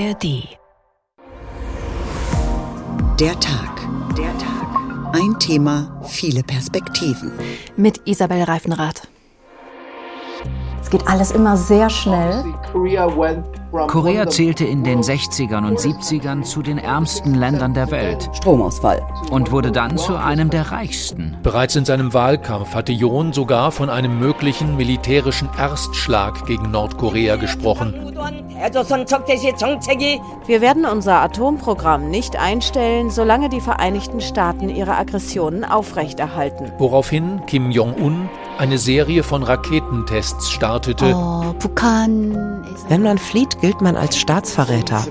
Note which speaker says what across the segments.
Speaker 1: ARD.
Speaker 2: Der Tag. Der Tag. Ein Thema, viele Perspektiven.
Speaker 1: Mit Isabel Reifenrath.
Speaker 3: Es geht alles immer sehr schnell.
Speaker 4: Korea zählte in den 60ern und 70ern zu den ärmsten Ländern der Welt.
Speaker 5: Stromausfall.
Speaker 4: Und wurde dann zu einem der reichsten.
Speaker 6: Bereits in seinem Wahlkampf hatte Yoon sogar von einem möglichen militärischen Erstschlag gegen Nordkorea gesprochen.
Speaker 7: Wir werden unser Atomprogramm nicht einstellen, solange die Vereinigten Staaten ihre Aggressionen aufrechterhalten.
Speaker 6: Woraufhin Kim Jong-un eine Serie von Raketentests startete.
Speaker 3: Oh, Pukan.
Speaker 8: Wenn man flieht, gilt man als Staatsverräter.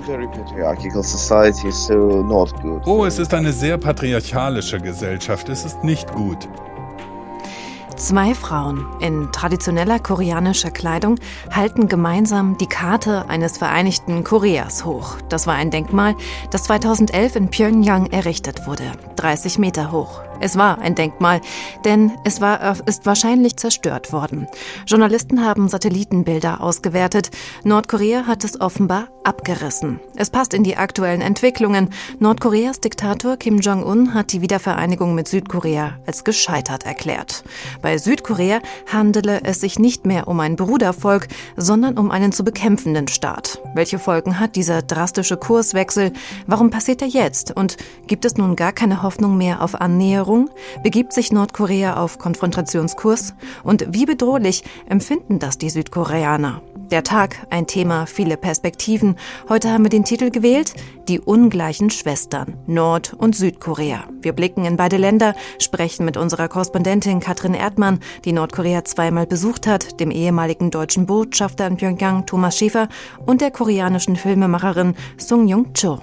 Speaker 9: Oh, es ist eine sehr patriarchalische Gesellschaft. Es ist nicht gut.
Speaker 1: Zwei Frauen in traditioneller koreanischer Kleidung halten gemeinsam die Karte eines Vereinigten Koreas hoch. Das war ein Denkmal, das 2011 in Pyongyang errichtet wurde, 30 Meter hoch. Es war ein Denkmal, denn es war, ist wahrscheinlich zerstört worden. Journalisten haben Satellitenbilder ausgewertet. Nordkorea hat es offenbar abgerissen. Es passt in die aktuellen Entwicklungen. Nordkoreas Diktator Kim Jong-un hat die Wiedervereinigung mit Südkorea als gescheitert erklärt. Bei Südkorea handele es sich nicht mehr um ein Brudervolk, sondern um einen zu bekämpfenden Staat. Welche Folgen hat dieser drastische Kurswechsel? Warum passiert er jetzt? Und gibt es nun gar keine Hoffnung mehr auf Annäherung? Veränderung? Begibt sich Nordkorea auf Konfrontationskurs? Und wie bedrohlich empfinden das die Südkoreaner? Der Tag, ein Thema, viele Perspektiven. Heute haben wir den Titel gewählt, die ungleichen Schwestern, Nord- und Südkorea. Wir blicken in beide Länder, sprechen mit unserer Korrespondentin Katrin Erdmann, die Nordkorea zweimal besucht hat, dem ehemaligen deutschen Botschafter in Pyongyang Thomas Schäfer und der koreanischen Filmemacherin Sung Jung-cho.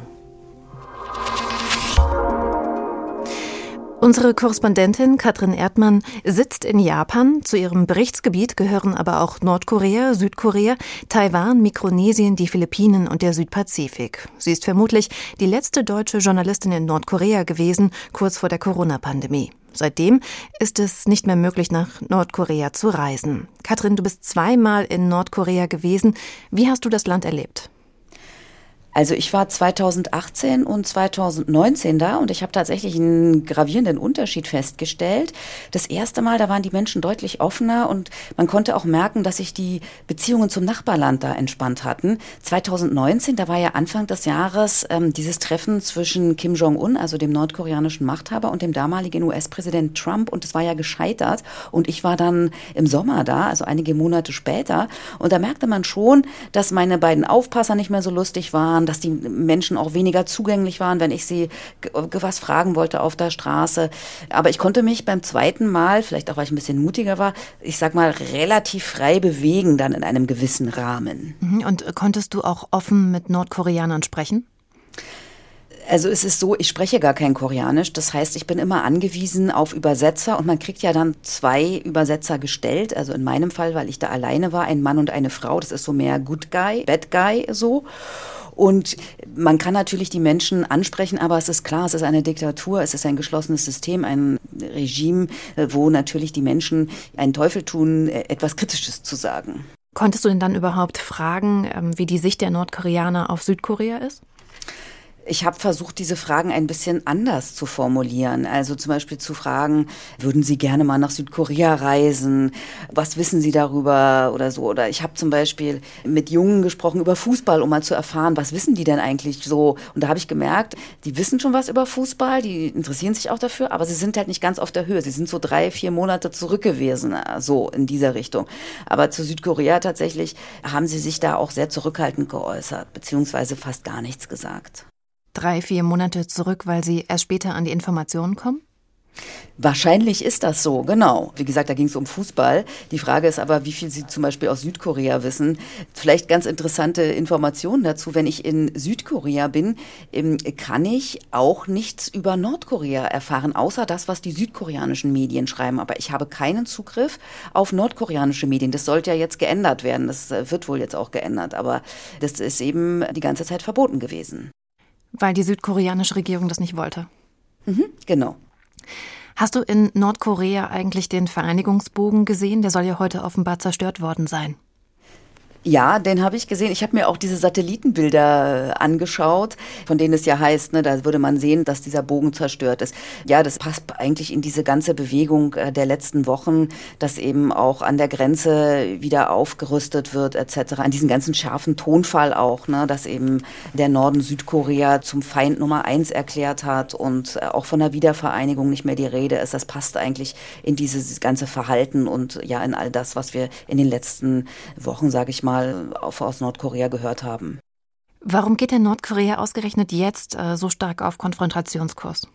Speaker 1: Unsere Korrespondentin Katrin Erdmann sitzt in Japan. Zu ihrem Berichtsgebiet gehören aber auch Nordkorea, Südkorea, Taiwan, Mikronesien, die Philippinen und der Südpazifik. Sie ist vermutlich die letzte deutsche Journalistin in Nordkorea gewesen, kurz vor der Corona-Pandemie. Seitdem ist es nicht mehr möglich, nach Nordkorea zu reisen. Katrin, du bist zweimal in Nordkorea gewesen. Wie hast du das Land erlebt?
Speaker 5: Also ich war 2018 und 2019 da und ich habe tatsächlich einen gravierenden Unterschied festgestellt. Das erste Mal, da waren die Menschen deutlich offener und man konnte auch merken, dass sich die Beziehungen zum Nachbarland da entspannt hatten. 2019, da war ja Anfang des Jahres ähm, dieses Treffen zwischen Kim Jong-un, also dem nordkoreanischen Machthaber, und dem damaligen US-Präsident Trump und es war ja gescheitert. Und ich war dann im Sommer da, also einige Monate später. Und da merkte man schon, dass meine beiden Aufpasser nicht mehr so lustig waren dass die Menschen auch weniger zugänglich waren, wenn ich sie was fragen wollte auf der Straße. Aber ich konnte mich beim zweiten Mal, vielleicht auch weil ich ein bisschen mutiger war, ich sag mal, relativ frei bewegen dann in einem gewissen Rahmen.
Speaker 1: Mhm. Und konntest du auch offen mit Nordkoreanern sprechen?
Speaker 5: Also es ist so, ich spreche gar kein Koreanisch. Das heißt, ich bin immer angewiesen auf Übersetzer und man kriegt ja dann zwei Übersetzer gestellt. Also in meinem Fall, weil ich da alleine war, ein Mann und eine Frau. Das ist so mehr Good Guy, Bad Guy so. Und man kann natürlich die Menschen ansprechen, aber es ist klar, es ist eine Diktatur, es ist ein geschlossenes System, ein Regime, äh, wo natürlich die Menschen einen Teufel tun, äh, etwas Kritisches zu sagen.
Speaker 1: Konntest du denn dann überhaupt fragen, ähm, wie die Sicht der Nordkoreaner auf Südkorea ist?
Speaker 5: Ich habe versucht, diese Fragen ein bisschen anders zu formulieren. Also zum Beispiel zu fragen, würden Sie gerne mal nach Südkorea reisen? Was wissen Sie darüber oder so? Oder ich habe zum Beispiel mit Jungen gesprochen über Fußball, um mal zu erfahren, was wissen die denn eigentlich so? Und da habe ich gemerkt, die wissen schon was über Fußball, die interessieren sich auch dafür, aber sie sind halt nicht ganz auf der Höhe. Sie sind so drei, vier Monate zurück gewesen, so in dieser Richtung. Aber zu Südkorea tatsächlich haben sie sich da auch sehr zurückhaltend geäußert, beziehungsweise fast gar nichts gesagt
Speaker 1: drei, vier Monate zurück, weil Sie erst später an die Informationen kommen?
Speaker 5: Wahrscheinlich ist das so, genau. Wie gesagt, da ging es um Fußball. Die Frage ist aber, wie viel Sie zum Beispiel aus Südkorea wissen. Vielleicht ganz interessante Informationen dazu. Wenn ich in Südkorea bin, ähm, kann ich auch nichts über Nordkorea erfahren, außer das, was die südkoreanischen Medien schreiben. Aber ich habe keinen Zugriff auf nordkoreanische Medien. Das sollte ja jetzt geändert werden. Das äh, wird wohl jetzt auch geändert. Aber das ist eben die ganze Zeit verboten gewesen.
Speaker 1: Weil die südkoreanische Regierung das nicht wollte.
Speaker 5: Mhm, genau.
Speaker 1: Hast du in Nordkorea eigentlich den Vereinigungsbogen gesehen? Der soll ja heute offenbar zerstört worden sein.
Speaker 5: Ja, den habe ich gesehen. Ich habe mir auch diese Satellitenbilder äh, angeschaut, von denen es ja heißt, ne, da würde man sehen, dass dieser Bogen zerstört ist. Ja, das passt eigentlich in diese ganze Bewegung äh, der letzten Wochen, dass eben auch an der Grenze wieder aufgerüstet wird etc. An diesen ganzen scharfen Tonfall auch, ne, dass eben der Norden Südkorea zum Feind Nummer eins erklärt hat und äh, auch von der Wiedervereinigung nicht mehr die Rede ist. Das passt eigentlich in dieses ganze Verhalten und ja in all das, was wir in den letzten Wochen, sage ich mal, mal aus Nordkorea gehört haben.
Speaker 1: Warum geht denn Nordkorea ausgerechnet jetzt äh, so stark auf Konfrontationskurs?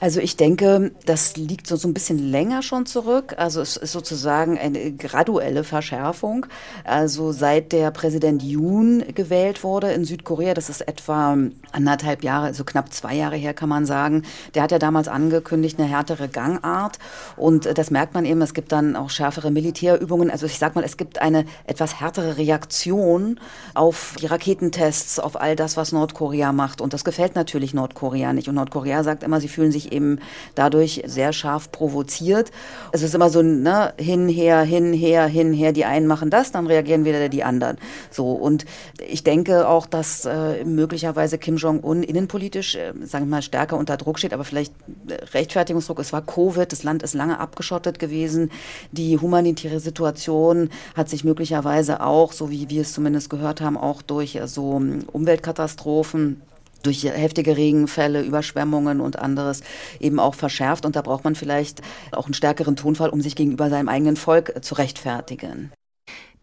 Speaker 5: Also ich denke, das liegt so, so ein bisschen länger schon zurück. Also es ist sozusagen eine graduelle Verschärfung. Also seit der Präsident Yoon gewählt wurde in Südkorea, das ist etwa anderthalb Jahre, also knapp zwei Jahre her kann man sagen, der hat ja damals angekündigt, eine härtere Gangart. Und das merkt man eben, es gibt dann auch schärfere Militärübungen. Also ich sag mal, es gibt eine etwas härtere Reaktion auf die Raketentests, auf all das, was Nordkorea macht. Und das gefällt natürlich Nordkorea nicht. Und Nordkorea sagt immer, sie fühlen sich eben dadurch sehr scharf provoziert. Es ist immer so ne, hin, her, hin, her, hin, her. Die einen machen das, dann reagieren wieder die anderen. So und ich denke auch, dass äh, möglicherweise Kim Jong-un innenpolitisch, äh, sagen wir mal, stärker unter Druck steht, aber vielleicht äh, Rechtfertigungsdruck. Es war Covid, das Land ist lange abgeschottet gewesen. Die humanitäre Situation hat sich möglicherweise auch, so wie wir es zumindest gehört haben, auch durch äh, so Umweltkatastrophen durch heftige Regenfälle, Überschwemmungen und anderes eben auch verschärft. Und da braucht man vielleicht auch einen stärkeren Tonfall, um sich gegenüber seinem eigenen Volk zu rechtfertigen.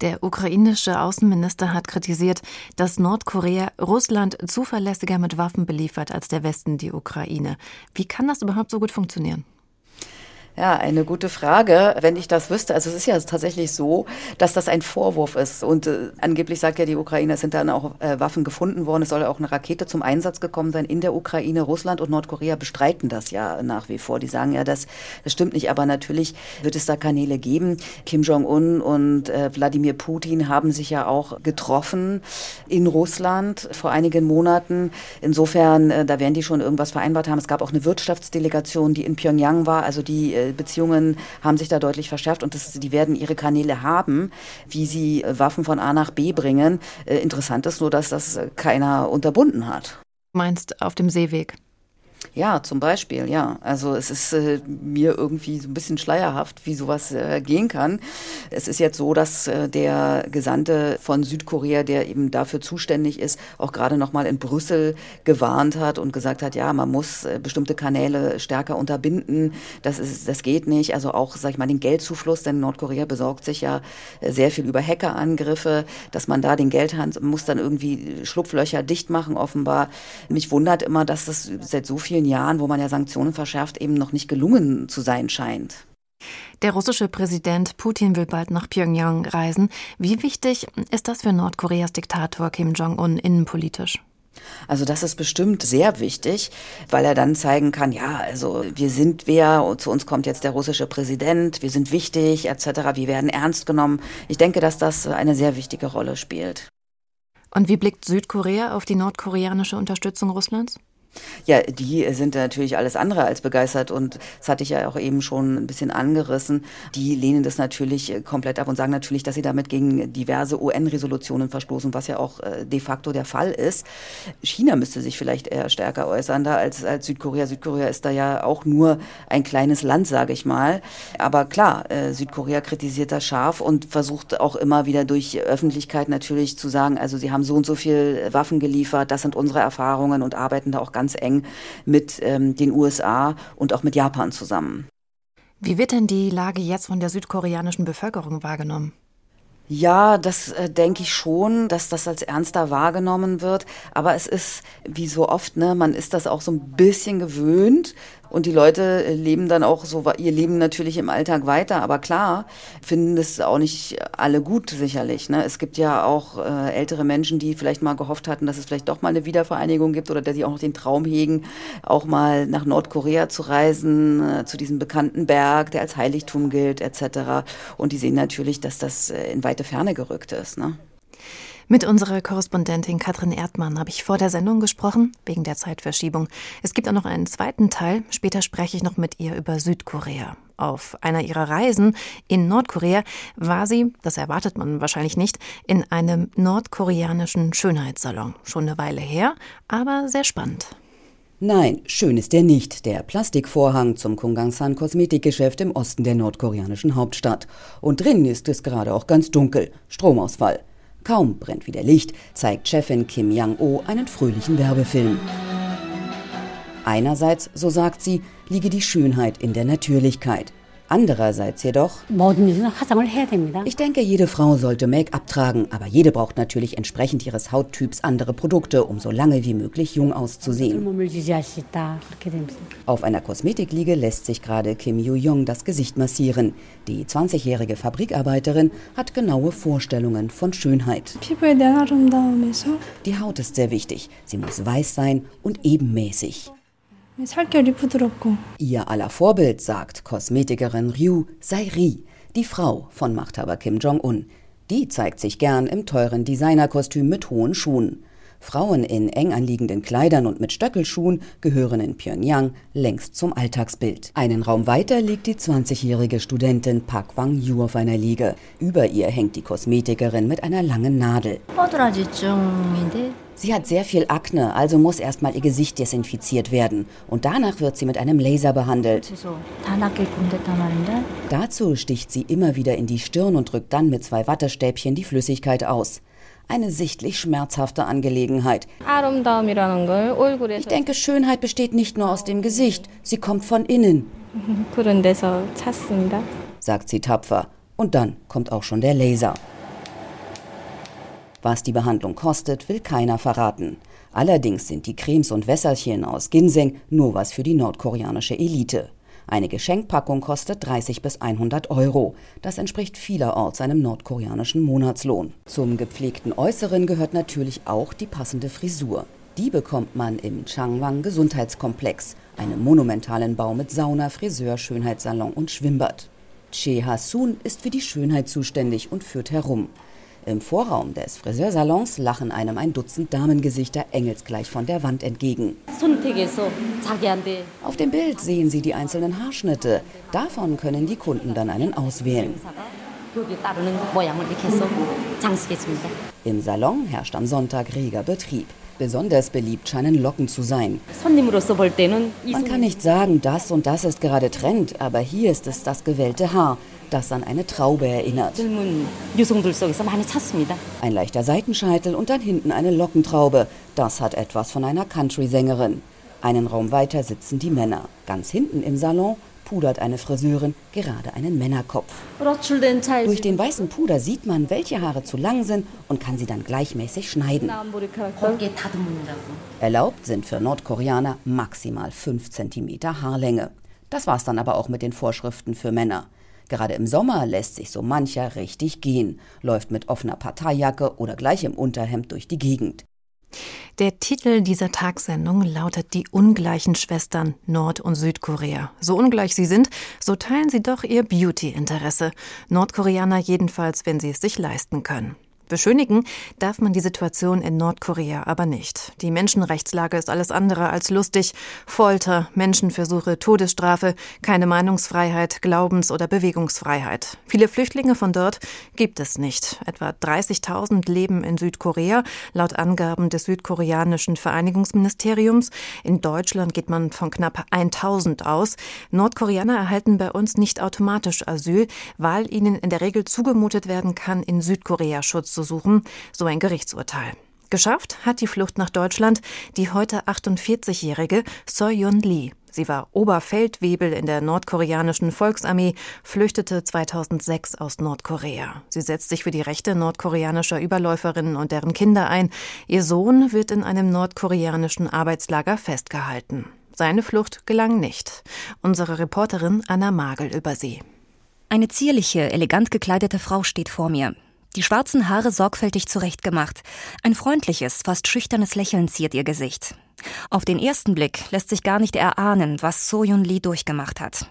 Speaker 1: Der ukrainische Außenminister hat kritisiert, dass Nordkorea Russland zuverlässiger mit Waffen beliefert als der Westen die Ukraine. Wie kann das überhaupt so gut funktionieren?
Speaker 5: Ja, eine gute Frage. Wenn ich das wüsste, also es ist ja tatsächlich so, dass das ein Vorwurf ist. Und äh, angeblich sagt ja die Ukraine, es sind dann auch äh, Waffen gefunden worden. Es soll auch eine Rakete zum Einsatz gekommen sein in der Ukraine. Russland und Nordkorea bestreiten das ja nach wie vor. Die sagen ja, das, das stimmt nicht. Aber natürlich wird es da Kanäle geben. Kim Jong-un und äh, Wladimir Putin haben sich ja auch getroffen in Russland vor einigen Monaten. Insofern, äh, da werden die schon irgendwas vereinbart haben. Es gab auch eine Wirtschaftsdelegation, die in Pyongyang war, also die äh, Beziehungen haben sich da deutlich verschärft und das, die werden ihre Kanäle haben, wie sie äh, Waffen von A nach B bringen. Äh, interessant ist nur, dass das keiner unterbunden hat.
Speaker 1: Meinst auf dem Seeweg?
Speaker 5: Ja, zum Beispiel, ja. Also es ist äh, mir irgendwie so ein bisschen schleierhaft, wie sowas äh, gehen kann. Es ist jetzt so, dass äh, der Gesandte von Südkorea, der eben dafür zuständig ist, auch gerade noch mal in Brüssel gewarnt hat und gesagt hat, ja, man muss äh, bestimmte Kanäle stärker unterbinden. Das ist, das geht nicht. Also auch, sag ich mal, den Geldzufluss, denn Nordkorea besorgt sich ja äh, sehr viel über Hackerangriffe, dass man da den Geldhand muss dann irgendwie Schlupflöcher dicht machen, offenbar. Mich wundert immer, dass das seit so vielen Jahren, wo man ja Sanktionen verschärft, eben noch nicht gelungen zu sein scheint.
Speaker 1: Der russische Präsident Putin will bald nach Pyongyang reisen. Wie wichtig ist das für Nordkoreas Diktator Kim Jong-un innenpolitisch?
Speaker 5: Also das ist bestimmt sehr wichtig, weil er dann zeigen kann, ja, also wir sind wer, zu uns kommt jetzt der russische Präsident, wir sind wichtig etc., wir werden ernst genommen. Ich denke, dass das eine sehr wichtige Rolle spielt.
Speaker 1: Und wie blickt Südkorea auf die nordkoreanische Unterstützung Russlands?
Speaker 5: Ja, die sind natürlich alles andere als begeistert und das hatte ich ja auch eben schon ein bisschen angerissen. Die lehnen das natürlich äh, komplett ab und sagen natürlich, dass sie damit gegen diverse UN-Resolutionen verstoßen, was ja auch äh, de facto der Fall ist. China müsste sich vielleicht eher stärker äußern da als, als Südkorea. Südkorea ist da ja auch nur ein kleines Land, sage ich mal. Aber klar, äh, Südkorea kritisiert das scharf und versucht auch immer wieder durch Öffentlichkeit natürlich zu sagen, also sie haben so und so viel Waffen geliefert, das sind unsere Erfahrungen und arbeiten da auch ganz eng mit ähm, den USA und auch mit Japan zusammen.
Speaker 1: Wie wird denn die Lage jetzt von der südkoreanischen Bevölkerung wahrgenommen?
Speaker 5: Ja, das äh, denke ich schon, dass das als ernster wahrgenommen wird. Aber es ist, wie so oft, ne, man ist das auch so ein bisschen gewöhnt. Und die Leute leben dann auch so ihr Leben natürlich im Alltag weiter. Aber klar, finden das auch nicht alle gut, sicherlich. Ne? Es gibt ja auch äh, ältere Menschen, die vielleicht mal gehofft hatten, dass es vielleicht doch mal eine Wiedervereinigung gibt oder dass sie auch noch den Traum hegen, auch mal nach Nordkorea zu reisen, äh, zu diesem bekannten Berg, der als Heiligtum gilt, etc. Und die sehen natürlich, dass das äh, in weite Ferne gerückt ist. Ne?
Speaker 1: Mit unserer Korrespondentin Katrin Erdmann habe ich vor der Sendung gesprochen, wegen der Zeitverschiebung. Es gibt auch noch einen zweiten Teil. Später spreche ich noch mit ihr über Südkorea. Auf einer ihrer Reisen in Nordkorea war sie, das erwartet man wahrscheinlich nicht, in einem nordkoreanischen Schönheitssalon. Schon eine Weile her, aber sehr spannend.
Speaker 10: Nein, schön ist der nicht, der Plastikvorhang zum Kungangsan Kosmetikgeschäft im Osten der nordkoreanischen Hauptstadt. Und drin ist es gerade auch ganz dunkel, Stromausfall. Kaum brennt wieder Licht, zeigt Chefin Kim Yang-oh einen fröhlichen Werbefilm. Einerseits, so sagt sie, liege die Schönheit in der Natürlichkeit. Andererseits jedoch, ich denke, jede Frau sollte Make-up tragen, aber jede braucht natürlich entsprechend ihres Hauttyps andere Produkte, um so lange wie möglich jung auszusehen. Auf einer Kosmetikliege lässt sich gerade Kim Yoo-young das Gesicht massieren. Die 20-jährige Fabrikarbeiterin hat genaue Vorstellungen von Schönheit. Die Haut ist sehr wichtig. Sie muss weiß sein und ebenmäßig. Ihr aller Vorbild, sagt Kosmetikerin Ryu, sei Ri, die Frau von Machthaber Kim Jong-un. Die zeigt sich gern im teuren Designerkostüm mit hohen Schuhen. Frauen in eng anliegenden Kleidern und mit Stöckelschuhen gehören in Pyongyang längst zum Alltagsbild. Einen Raum weiter liegt die 20-jährige Studentin Park Wang-yu auf einer Liege. Über ihr hängt die Kosmetikerin mit einer langen Nadel. Sie hat sehr viel Akne, also muss erstmal ihr Gesicht desinfiziert werden. Und danach wird sie mit einem Laser behandelt. Dazu sticht sie immer wieder in die Stirn und drückt dann mit zwei Wattestäbchen die Flüssigkeit aus. Eine sichtlich schmerzhafte Angelegenheit. Ich denke, Schönheit besteht nicht nur aus dem Gesicht, sie kommt von innen. sagt sie tapfer. Und dann kommt auch schon der Laser. Was die Behandlung kostet, will keiner verraten. Allerdings sind die Cremes und Wässerchen aus Ginseng nur was für die nordkoreanische Elite. Eine Geschenkpackung kostet 30 bis 100 Euro. Das entspricht vielerorts einem nordkoreanischen Monatslohn. Zum gepflegten Äußeren gehört natürlich auch die passende Frisur. Die bekommt man im Changwang Gesundheitskomplex, einem monumentalen Bau mit Sauna, Friseur, Schönheitssalon und Schwimmbad. Che Ha-sun ist für die Schönheit zuständig und führt herum. Im Vorraum des Friseursalons lachen einem ein Dutzend Damengesichter engelsgleich von der Wand entgegen. Auf dem Bild sehen Sie die einzelnen Haarschnitte. Davon können die Kunden dann einen auswählen. Im Salon herrscht am Sonntag reger Betrieb. Besonders beliebt scheinen Locken zu sein. Man kann nicht sagen, das und das ist gerade Trend, aber hier ist es das gewellte Haar das an eine Traube erinnert. Ein leichter Seitenscheitel und dann hinten eine Lockentraube. Das hat etwas von einer Country-Sängerin. Einen Raum weiter sitzen die Männer. Ganz hinten im Salon pudert eine Friseurin gerade einen Männerkopf. Durch den weißen Puder sieht man, welche Haare zu lang sind und kann sie dann gleichmäßig schneiden. Erlaubt sind für Nordkoreaner maximal 5 cm Haarlänge. Das war's dann aber auch mit den Vorschriften für Männer. Gerade im Sommer lässt sich so mancher richtig gehen, läuft mit offener Parteijacke oder gleich im Unterhemd durch die Gegend.
Speaker 1: Der Titel dieser Tagsendung lautet Die ungleichen Schwestern Nord- und Südkorea. So ungleich sie sind, so teilen sie doch ihr Beauty-Interesse. Nordkoreaner jedenfalls, wenn sie es sich leisten können. Beschönigen darf man die Situation in Nordkorea aber nicht. Die Menschenrechtslage ist alles andere als lustig. Folter, Menschenversuche, Todesstrafe, keine Meinungsfreiheit, Glaubens- oder Bewegungsfreiheit. Viele Flüchtlinge von dort gibt es nicht. Etwa 30.000 leben in Südkorea, laut Angaben des südkoreanischen Vereinigungsministeriums. In Deutschland geht man von knapp 1.000 aus. Nordkoreaner erhalten bei uns nicht automatisch Asyl, weil ihnen in der Regel zugemutet werden kann, in Südkorea Schutz zu suchen, so ein Gerichtsurteil. Geschafft hat die Flucht nach Deutschland die heute 48-jährige Soyun Lee. Sie war Oberfeldwebel in der nordkoreanischen Volksarmee, flüchtete 2006 aus Nordkorea. Sie setzt sich für die Rechte nordkoreanischer Überläuferinnen und deren Kinder ein. Ihr Sohn wird in einem nordkoreanischen Arbeitslager festgehalten. Seine Flucht gelang nicht. Unsere Reporterin Anna Magel über sie.
Speaker 11: Eine zierliche, elegant gekleidete Frau steht vor mir. Die schwarzen Haare sorgfältig zurechtgemacht. Ein freundliches, fast schüchternes Lächeln ziert ihr Gesicht. Auf den ersten Blick lässt sich gar nicht erahnen, was So Yun Lee durchgemacht hat.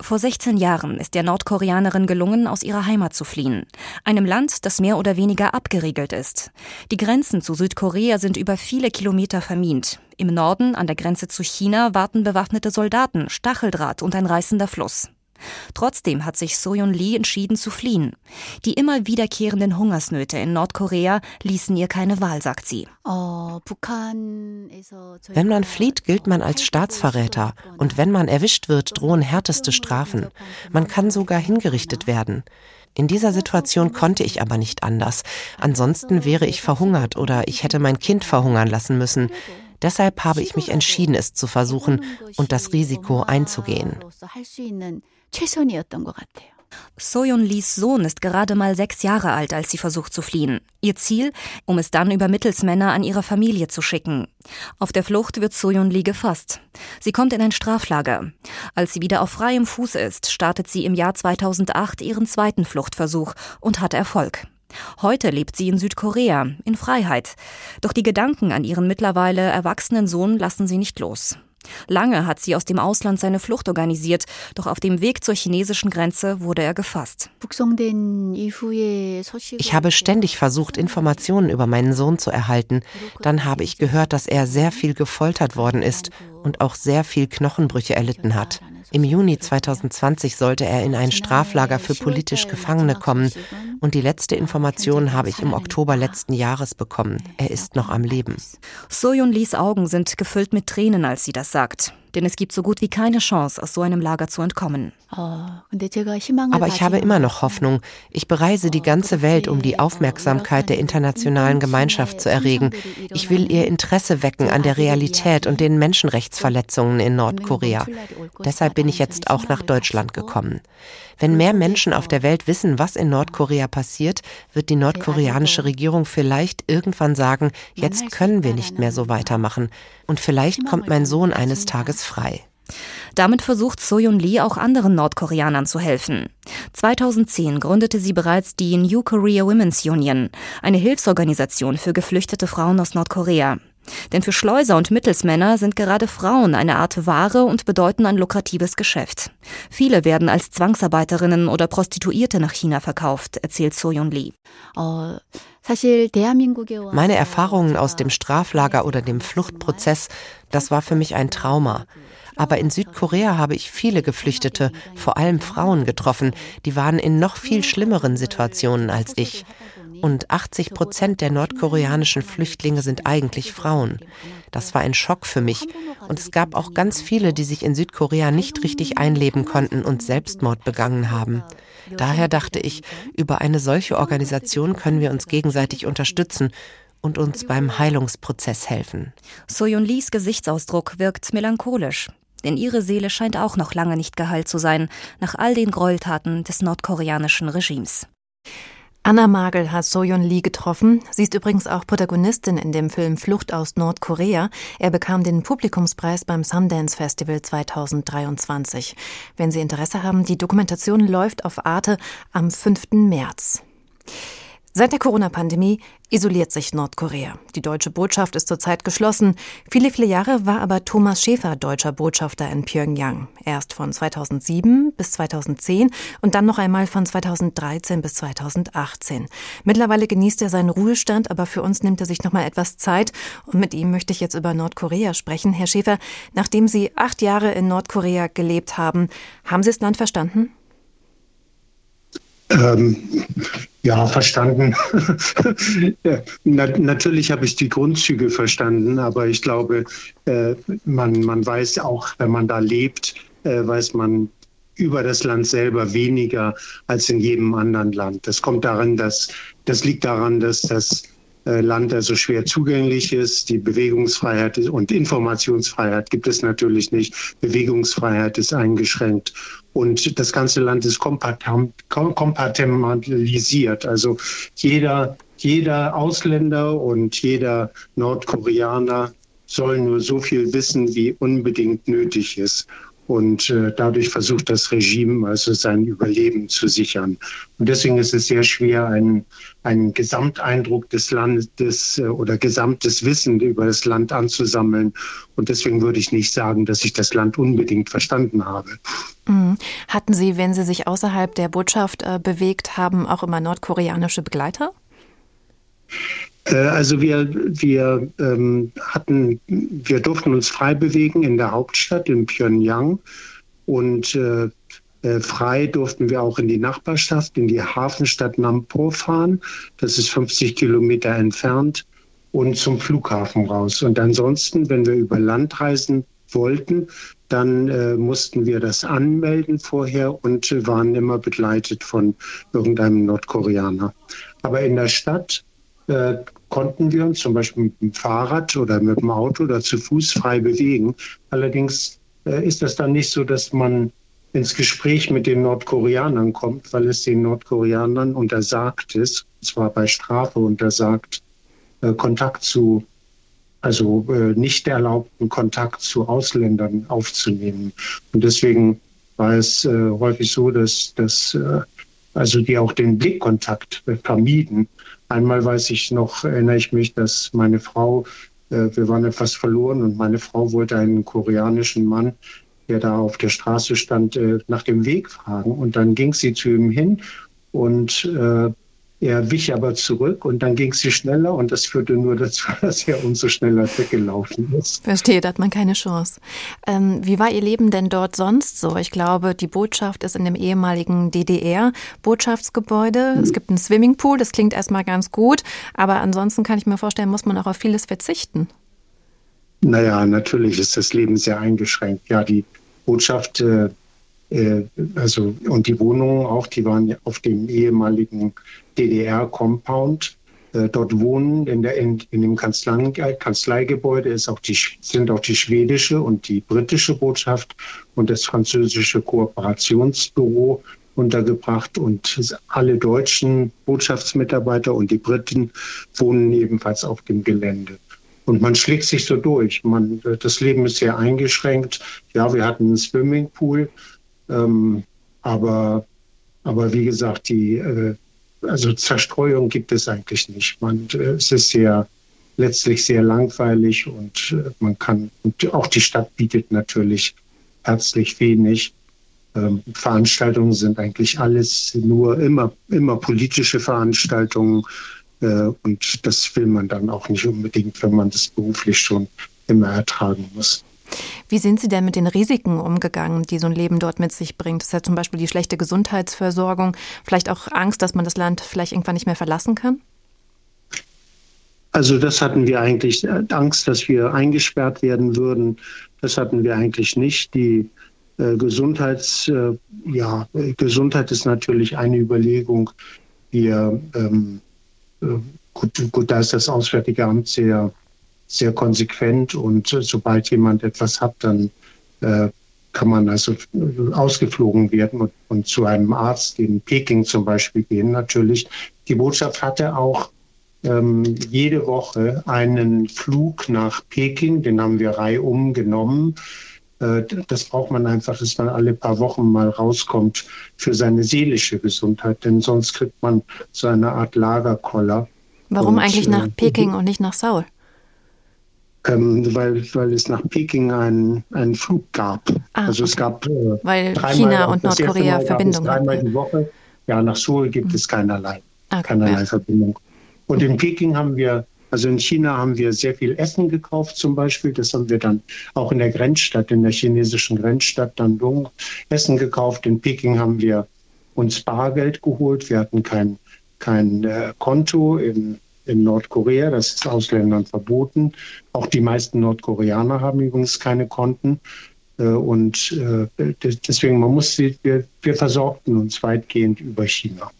Speaker 11: Vor 16 Jahren ist der Nordkoreanerin gelungen, aus ihrer Heimat zu fliehen. Einem Land, das mehr oder weniger abgeriegelt ist. Die Grenzen zu Südkorea sind über viele Kilometer vermint. Im Norden, an der Grenze zu China, warten bewaffnete Soldaten, Stacheldraht und ein reißender Fluss. Trotzdem hat sich Soyun Lee entschieden zu fliehen. Die immer wiederkehrenden Hungersnöte in Nordkorea ließen ihr keine Wahl, sagt sie.
Speaker 8: Wenn man flieht, gilt man als Staatsverräter. Und wenn man erwischt wird, drohen härteste Strafen. Man kann sogar hingerichtet werden. In dieser Situation konnte ich aber nicht anders. Ansonsten wäre ich verhungert oder ich hätte mein Kind verhungern lassen müssen. Deshalb habe ich mich entschieden, es zu versuchen und das Risiko einzugehen.
Speaker 11: Soyun Lees Sohn ist gerade mal sechs Jahre alt, als sie versucht zu fliehen. Ihr Ziel, um es dann über Mittelsmänner an ihre Familie zu schicken. Auf der Flucht wird Soyun Lee gefasst. Sie kommt in ein Straflager. Als sie wieder auf freiem Fuß ist, startet sie im Jahr 2008 ihren zweiten Fluchtversuch und hat Erfolg. Heute lebt sie in Südkorea, in Freiheit. Doch die Gedanken an ihren mittlerweile erwachsenen Sohn lassen sie nicht los. Lange hat sie aus dem Ausland seine Flucht organisiert, doch auf dem Weg zur chinesischen Grenze wurde er gefasst.
Speaker 8: Ich habe ständig versucht, Informationen über meinen Sohn zu erhalten. Dann habe ich gehört, dass er sehr viel gefoltert worden ist und auch sehr viel Knochenbrüche erlitten hat. Im Juni 2020 sollte er in ein Straflager für politisch Gefangene kommen und die letzte Information habe ich im Oktober letzten Jahres bekommen. Er ist noch am Leben.
Speaker 11: Soyun Lees Augen sind gefüllt mit Tränen, als sie das sagt denn es gibt so gut wie keine Chance, aus so einem Lager zu entkommen.
Speaker 8: Aber ich habe immer noch Hoffnung. Ich bereise die ganze Welt, um die Aufmerksamkeit der internationalen Gemeinschaft zu erregen. Ich will ihr Interesse wecken an der Realität und den Menschenrechtsverletzungen in Nordkorea. Deshalb bin ich jetzt auch nach Deutschland gekommen. Wenn mehr Menschen auf der Welt wissen, was in Nordkorea passiert, wird die nordkoreanische Regierung vielleicht irgendwann sagen, jetzt können wir nicht mehr so weitermachen. Und vielleicht kommt mein Sohn eines Tages frei.
Speaker 11: Damit versucht Soyun Lee auch anderen Nordkoreanern zu helfen. 2010 gründete sie bereits die New Korea Women's Union, eine Hilfsorganisation für geflüchtete Frauen aus Nordkorea. Denn für Schleuser und Mittelsmänner sind gerade Frauen eine Art Ware und bedeuten ein lukratives Geschäft. Viele werden als Zwangsarbeiterinnen oder Prostituierte nach China verkauft, erzählt Soyun Lee.
Speaker 8: Meine Erfahrungen aus dem Straflager oder dem Fluchtprozess, das war für mich ein Trauma. Aber in Südkorea habe ich viele Geflüchtete, vor allem Frauen getroffen, die waren in noch viel schlimmeren Situationen als ich und 80 Prozent der nordkoreanischen Flüchtlinge sind eigentlich Frauen. Das war ein Schock für mich. Und es gab auch ganz viele, die sich in Südkorea nicht richtig einleben konnten und Selbstmord begangen haben. Daher dachte ich, über eine solche Organisation können wir uns gegenseitig unterstützen und uns beim Heilungsprozess helfen.
Speaker 11: Soyun Lees Gesichtsausdruck wirkt melancholisch. Denn ihre Seele scheint auch noch lange nicht geheilt zu sein, nach all den Gräueltaten des nordkoreanischen Regimes.
Speaker 1: Anna Magel hat Soyon Lee getroffen. Sie ist übrigens auch Protagonistin in dem Film Flucht aus Nordkorea. Er bekam den Publikumspreis beim Sundance Festival 2023. Wenn Sie Interesse haben, die Dokumentation läuft auf Arte am 5. März. Seit der Corona-Pandemie isoliert sich Nordkorea. Die deutsche Botschaft ist zurzeit geschlossen. Viele, viele Jahre war aber Thomas Schäfer deutscher Botschafter in Pyongyang. Erst von 2007 bis 2010 und dann noch einmal von 2013 bis 2018. Mittlerweile genießt er seinen Ruhestand, aber für uns nimmt er sich noch mal etwas Zeit. Und mit ihm möchte ich jetzt über Nordkorea sprechen. Herr Schäfer, nachdem Sie acht Jahre in Nordkorea gelebt haben, haben Sie das Land verstanden?
Speaker 12: Ähm, ja, verstanden. na, natürlich habe ich die Grundzüge verstanden, aber ich glaube, äh, man, man weiß auch, wenn man da lebt, äh, weiß man über das Land selber weniger als in jedem anderen Land. Das kommt daran, dass das liegt daran, dass das Land also schwer zugänglich ist. Die Bewegungsfreiheit und Informationsfreiheit gibt es natürlich nicht. Bewegungsfreiheit ist eingeschränkt. Und das ganze Land ist kompartimentalisiert. Also jeder, jeder Ausländer und jeder Nordkoreaner soll nur so viel wissen, wie unbedingt nötig ist. Und äh, dadurch versucht das Regime also sein Überleben zu sichern. Und deswegen ist es sehr schwer, einen, einen Gesamteindruck des Landes äh, oder gesamtes Wissen über das Land anzusammeln. Und deswegen würde ich nicht sagen, dass ich das Land unbedingt verstanden habe.
Speaker 1: Mhm. Hatten Sie, wenn Sie sich außerhalb der Botschaft äh, bewegt haben, auch immer nordkoreanische Begleiter?
Speaker 12: Äh, also wir, wir ähm, hatten, wir durften uns frei bewegen in der Hauptstadt in Pyongyang und äh, äh, frei durften wir auch in die Nachbarschaft, in die Hafenstadt Nampo fahren. Das ist 50 Kilometer entfernt und zum Flughafen raus. Und ansonsten, wenn wir über Land reisen wollten, dann äh, mussten wir das anmelden vorher und waren immer begleitet von irgendeinem Nordkoreaner. Aber in der Stadt äh, konnten wir uns zum Beispiel mit dem Fahrrad oder mit dem Auto oder zu Fuß frei bewegen. Allerdings äh, ist das dann nicht so, dass man ins Gespräch mit den Nordkoreanern kommt, weil es den Nordkoreanern untersagt ist, und zwar bei Strafe untersagt, äh, Kontakt zu, also äh, nicht erlaubten Kontakt zu Ausländern aufzunehmen. Und deswegen war es äh, häufig so, dass, dass äh, also die auch den Blickkontakt vermieden. Einmal weiß ich noch, erinnere ich mich, dass meine Frau, äh, wir waren etwas verloren und meine Frau wollte einen koreanischen Mann, der da auf der Straße stand, äh, nach dem Weg fragen. Und dann ging sie zu ihm hin und äh, er wich aber zurück und dann ging sie schneller und das führte nur dazu, dass er umso schneller weggelaufen ist.
Speaker 1: Verstehe, da hat man keine Chance. Ähm, wie war Ihr Leben denn dort sonst so? Ich glaube, die Botschaft ist in dem ehemaligen DDR-Botschaftsgebäude. Mhm. Es gibt einen Swimmingpool, das klingt erstmal ganz gut, aber ansonsten kann ich mir vorstellen, muss man auch auf vieles verzichten.
Speaker 12: Naja, natürlich ist das Leben sehr eingeschränkt. Ja, die Botschaft äh, also, und die Wohnungen auch, die waren auf dem ehemaligen DDR-Compound. Äh, dort wohnen in, der, in, in dem Kanzlei, Kanzleigebäude ist auch die, sind auch die schwedische und die britische Botschaft und das französische Kooperationsbüro untergebracht und alle deutschen Botschaftsmitarbeiter und die Briten wohnen ebenfalls auf dem Gelände. Und man schlägt sich so durch. Man, das Leben ist sehr eingeschränkt. Ja, wir hatten einen Swimmingpool, ähm, aber, aber wie gesagt, die, äh, also Zerstreuung gibt es eigentlich nicht. Man, äh, es ist sehr, letztlich sehr langweilig und äh, man kann, und auch die Stadt bietet natürlich herzlich wenig. Ähm, Veranstaltungen sind eigentlich alles nur immer, immer politische Veranstaltungen. Äh, und das will man dann auch nicht unbedingt, wenn man das beruflich schon immer ertragen muss.
Speaker 1: Wie sind Sie denn mit den Risiken umgegangen, die so ein Leben dort mit sich bringt? Das ist ja zum Beispiel die schlechte Gesundheitsversorgung, vielleicht auch Angst, dass man das Land vielleicht irgendwann nicht mehr verlassen kann?
Speaker 12: Also das hatten wir eigentlich, äh, Angst, dass wir eingesperrt werden würden, das hatten wir eigentlich nicht. Die äh, Gesundheits, äh, ja, Gesundheit ist natürlich eine Überlegung. Wir, ähm, äh, gut, gut, da ist das Auswärtige Amt sehr sehr konsequent und sobald jemand etwas hat, dann äh, kann man also ausgeflogen werden und, und, zu einem Arzt in Peking zum Beispiel gehen. Natürlich, die Botschaft hatte auch ähm, jede Woche einen Flug nach Peking, den haben wir reihum genommen. Äh, das braucht man einfach, dass man alle paar Wochen mal rauskommt für seine seelische Gesundheit, denn sonst kriegt man so eine Art Lagerkoller.
Speaker 1: Warum und, eigentlich nach äh, Peking und nicht nach Seoul?
Speaker 12: Ähm, weil, weil es nach Peking einen, einen Flug gab.
Speaker 1: Ah, also es gab äh, weil China und Nordkorea Verbindung
Speaker 12: dreimal die Woche. Ja, nach Seoul gibt mhm. es keinerlei, okay, keinerlei. Verbindung. Und in Peking haben wir, also in China haben wir sehr viel Essen gekauft zum Beispiel. Das haben wir dann auch in der Grenzstadt, in der chinesischen Grenzstadt Dandong Essen gekauft. In Peking haben wir uns Bargeld geholt. Wir hatten kein, kein äh, Konto in in Nordkorea. Das ist Ausländern verboten. Auch die meisten Nordkoreaner haben übrigens keine Konten. Äh, und äh, deswegen, man muss sie, wir, wir versorgten uns weitgehend über China.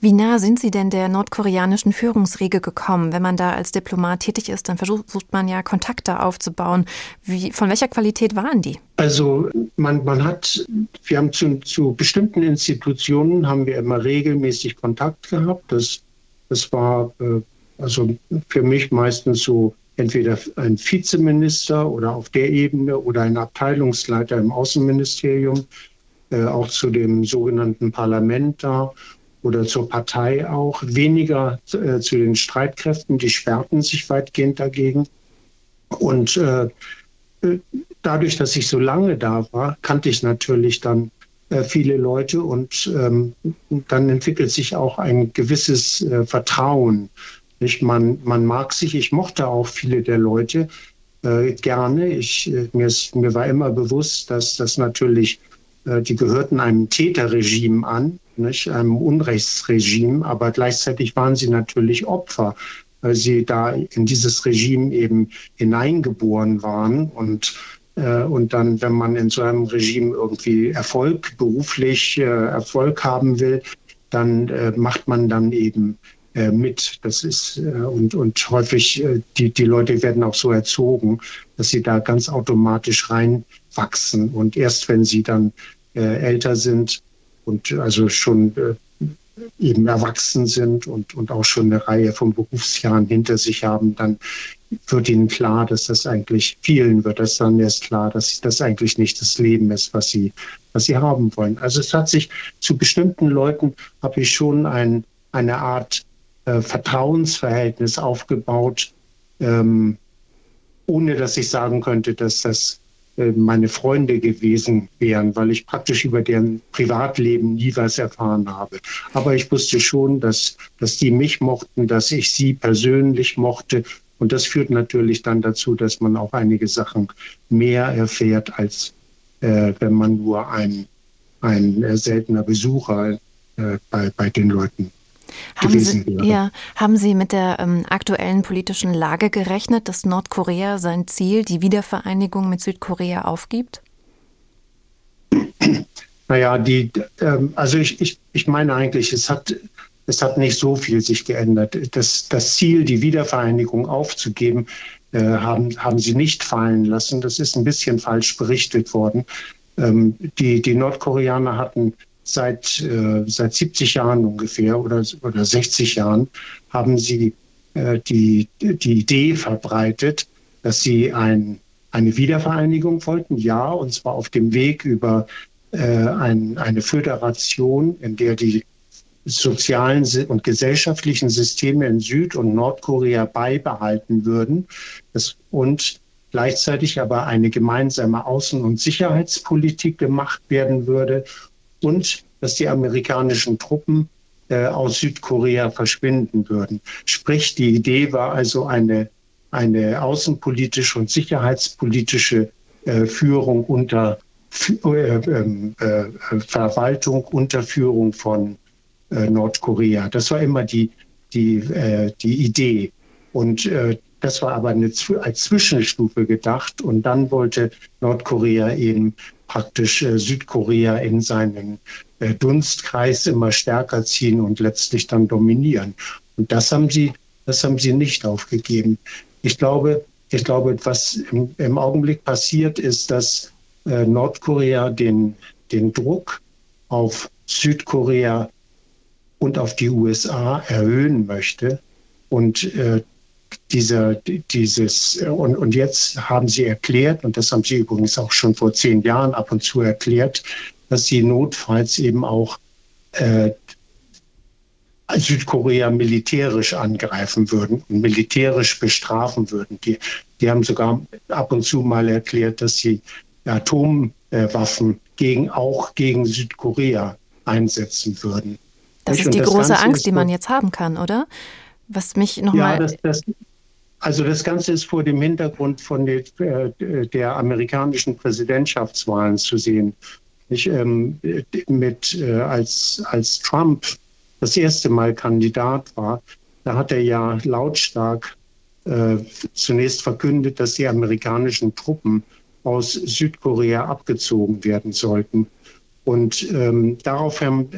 Speaker 1: Wie nah sind Sie denn der nordkoreanischen Führungsriege gekommen? Wenn man da als Diplomat tätig ist, dann versucht man ja Kontakte aufzubauen. Wie, von welcher Qualität waren die?
Speaker 12: Also man, man hat, wir haben zu, zu bestimmten Institutionen haben wir immer regelmäßig Kontakt gehabt. Das, das war äh, also für mich meistens so entweder ein Vizeminister oder auf der Ebene oder ein Abteilungsleiter im Außenministerium, äh, auch zu dem sogenannten Parlament da oder zur Partei auch, weniger äh, zu den Streitkräften, die sperrten sich weitgehend dagegen. Und äh, äh dadurch, dass ich so lange da war, kannte ich natürlich dann äh, viele Leute und ähm, dann entwickelt sich auch ein gewisses äh, Vertrauen. Nicht? Man, man mag sich, ich mochte auch viele der Leute äh, gerne. Ich, äh, mir, ist, mir war immer bewusst, dass das natürlich, äh, die gehörten einem Täterregime an, nicht? einem Unrechtsregime, aber gleichzeitig waren sie natürlich Opfer, weil sie da in dieses Regime eben hineingeboren waren und äh, und dann, wenn man in so einem Regime irgendwie Erfolg, beruflich äh, Erfolg haben will, dann macht man dann eben mit. Das ist und, und häufig die, die Leute werden auch so erzogen, dass sie da ganz automatisch reinwachsen. Und erst wenn sie dann älter sind und also schon eben erwachsen sind und, und auch schon eine Reihe von Berufsjahren hinter sich haben, dann wird ihnen klar, dass das eigentlich, vielen wird das dann erst klar, dass das eigentlich nicht das Leben ist, was sie, was sie haben wollen. Also es hat sich zu bestimmten Leuten, habe ich schon ein, eine Art äh, Vertrauensverhältnis aufgebaut, ähm, ohne dass ich sagen könnte, dass das äh, meine Freunde gewesen wären, weil ich praktisch über deren Privatleben nie was erfahren habe. Aber ich wusste schon, dass, dass die mich mochten, dass ich sie persönlich mochte. Und das führt natürlich dann dazu, dass man auch einige Sachen mehr erfährt, als äh, wenn man nur ein, ein äh, seltener Besucher äh, bei, bei den Leuten
Speaker 1: haben Sie, ja, haben Sie mit der ähm, aktuellen politischen Lage gerechnet, dass Nordkorea sein Ziel, die Wiedervereinigung mit Südkorea, aufgibt?
Speaker 12: Naja, die, ähm, also ich, ich, ich meine eigentlich, es hat, es hat nicht so viel sich geändert. Das, das Ziel, die Wiedervereinigung aufzugeben, äh, haben, haben sie nicht fallen lassen. Das ist ein bisschen falsch berichtet worden. Ähm, die, die Nordkoreaner hatten seit, äh, seit 70 Jahren ungefähr oder, oder 60 Jahren haben sie äh, die, die Idee verbreitet, dass sie ein, eine Wiedervereinigung wollten, ja, und zwar auf dem Weg über äh, ein, eine Föderation, in der die sozialen und gesellschaftlichen Systeme in Süd- und Nordkorea beibehalten würden. Das, und gleichzeitig aber eine gemeinsame Außen- und Sicherheitspolitik gemacht werden würde und dass die amerikanischen Truppen äh, aus Südkorea verschwinden würden. Sprich, die Idee war also eine, eine außenpolitische und sicherheitspolitische äh, Führung unter äh, ähm, äh, Verwaltung unter Führung von äh, Nordkorea. Das war immer die, die, äh, die Idee. Und das war aber eine, als Zwischenstufe gedacht. Und dann wollte Nordkorea eben praktisch äh, Südkorea in seinen äh, Dunstkreis immer stärker ziehen und letztlich dann dominieren. Und das haben sie, das haben sie nicht aufgegeben. Ich glaube, ich glaube, was im, im Augenblick passiert, ist, dass äh, Nordkorea den, den Druck auf Südkorea und auf die USA erhöhen möchte. Und äh, dieser, dieses, und, und jetzt haben sie erklärt, und das haben sie übrigens auch schon vor zehn Jahren ab und zu erklärt, dass sie notfalls eben auch äh, Südkorea militärisch angreifen würden und militärisch bestrafen würden. Die, die haben sogar ab und zu mal erklärt, dass sie Atomwaffen gegen, auch gegen Südkorea einsetzen würden.
Speaker 1: Das ist die das große Ganze Angst, die man jetzt haben kann, oder? Was mich nochmal. Ja, das,
Speaker 12: das, also das Ganze ist vor dem Hintergrund von der, äh, der amerikanischen Präsidentschaftswahlen zu sehen. Ich, ähm, mit, äh, als, als Trump das erste Mal Kandidat war, da hat er ja lautstark äh, zunächst verkündet, dass die amerikanischen Truppen aus Südkorea abgezogen werden sollten. Und ähm, daraufhin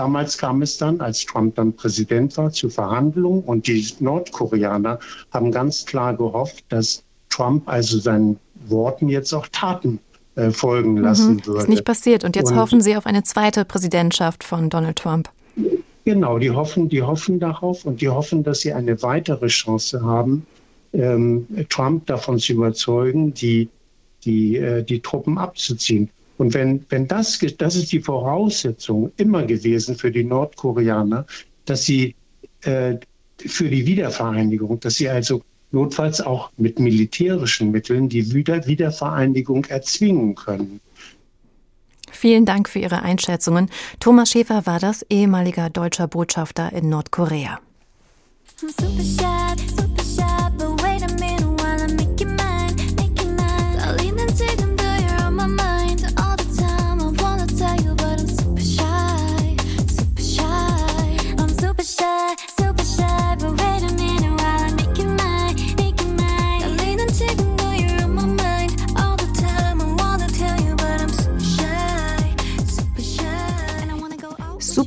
Speaker 12: Damals kam es dann, als Trump dann Präsident war, zu Verhandlungen und die Nordkoreaner haben ganz klar gehofft, dass Trump also seinen Worten jetzt auch Taten äh, folgen mhm. lassen mhm, würde.
Speaker 1: Ist nicht passiert und jetzt und, hoffen Sie auf eine zweite Präsidentschaft von Donald Trump.
Speaker 12: Genau, die hoffen, die hoffen darauf und die hoffen, dass sie eine weitere Chance haben, ähm, Trump davon zu überzeugen, die, die, äh, die Truppen abzuziehen. Und wenn, wenn das, das ist die Voraussetzung immer gewesen für die Nordkoreaner, dass sie äh, für die Wiedervereinigung, dass sie also notfalls auch mit militärischen Mitteln die Wieder Wiedervereinigung erzwingen können.
Speaker 1: Vielen Dank für Ihre Einschätzungen. Thomas Schäfer war das, ehemaliger deutscher Botschafter in Nordkorea. Super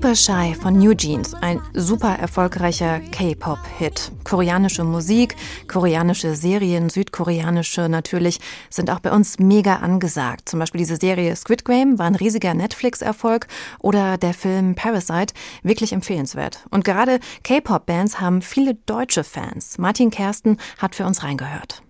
Speaker 1: Shy von New Jeans, ein super erfolgreicher K-Pop-Hit. Koreanische Musik, koreanische Serien, südkoreanische natürlich, sind auch bei uns mega angesagt. Zum Beispiel diese Serie Squid Game war ein riesiger Netflix-Erfolg oder der Film Parasite, wirklich empfehlenswert. Und gerade K-Pop-Bands haben viele deutsche Fans. Martin Kersten hat für uns reingehört.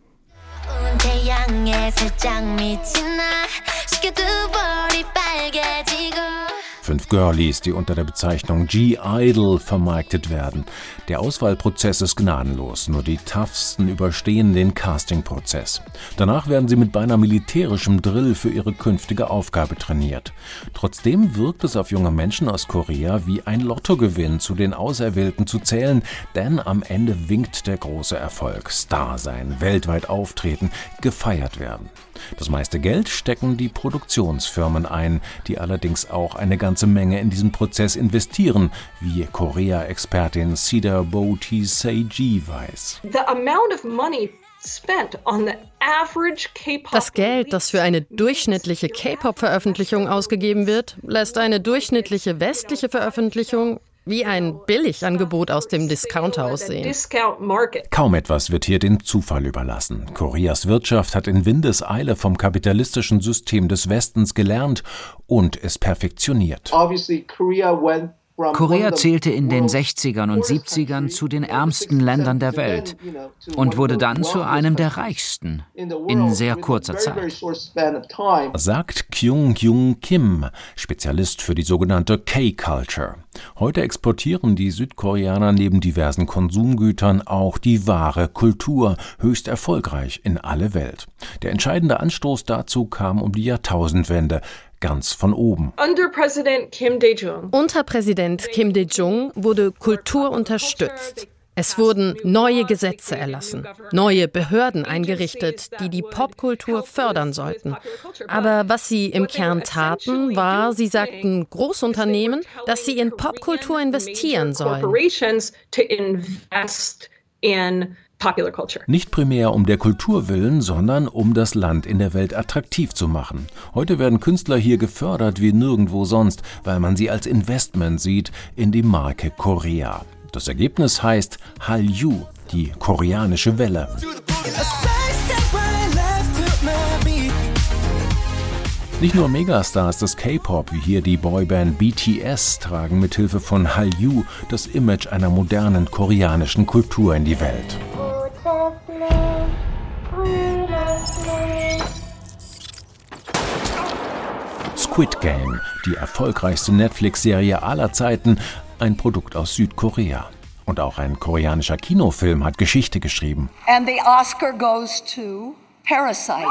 Speaker 13: Fünf Girlies, die unter der Bezeichnung G-Idol vermarktet werden. Der Auswahlprozess ist gnadenlos. Nur die Toughsten überstehen den Castingprozess. Danach werden sie mit beinahe militärischem Drill für ihre künftige Aufgabe trainiert. Trotzdem wirkt es auf junge Menschen aus Korea wie ein Lottogewinn, zu den Auserwählten zu zählen, denn am Ende winkt der große Erfolg. Star sein, weltweit auftreten, gefeiert werden. Das meiste Geld stecken die Produktionsfirmen ein, die allerdings auch eine ganze Menge in diesen Prozess investieren, wie Korea-Expertin Cedar Boti Seiji weiß.
Speaker 14: das Geld, das für eine durchschnittliche K-Pop-Veröffentlichung ausgegeben wird, lässt eine durchschnittliche westliche Veröffentlichung wie ein Billigangebot aus dem Discounter aussehen.
Speaker 13: Kaum etwas wird hier dem Zufall überlassen. Koreas Wirtschaft hat in Windeseile vom kapitalistischen System des Westens gelernt und es perfektioniert.
Speaker 4: Obviously, Korea went Korea zählte in den 60ern und 70ern zu den ärmsten Ländern der Welt und wurde dann zu einem der reichsten in sehr kurzer Zeit.
Speaker 13: Sagt Kyung Jung Kim, Spezialist für die sogenannte K-Culture. Heute exportieren die Südkoreaner neben diversen Konsumgütern auch die wahre Kultur höchst erfolgreich in alle Welt. Der entscheidende Anstoß dazu kam um die Jahrtausendwende ganz von oben.
Speaker 14: Unter Präsident Kim Dae-jung. Unter Präsident Kim Dae-jung wurde Kultur unterstützt. Es wurden neue Gesetze erlassen, neue Behörden eingerichtet, die die Popkultur fördern sollten. Aber was sie im Kern taten, war, sie sagten Großunternehmen, dass sie in Popkultur investieren sollen.
Speaker 13: Nicht primär um der Kultur willen, sondern um das Land in der Welt attraktiv zu machen. Heute werden Künstler hier gefördert wie nirgendwo sonst, weil man sie als Investment sieht in die Marke Korea. Das Ergebnis heißt Hallyu, die koreanische Welle. Nicht nur Megastars des K-Pop, wie hier die Boyband BTS, tragen mithilfe von Hallyu das Image einer modernen koreanischen Kultur in die Welt. Squid Game, die erfolgreichste Netflix-Serie aller Zeiten, ein Produkt aus Südkorea. Und auch ein koreanischer Kinofilm hat Geschichte geschrieben. And the Oscar goes to Parasite.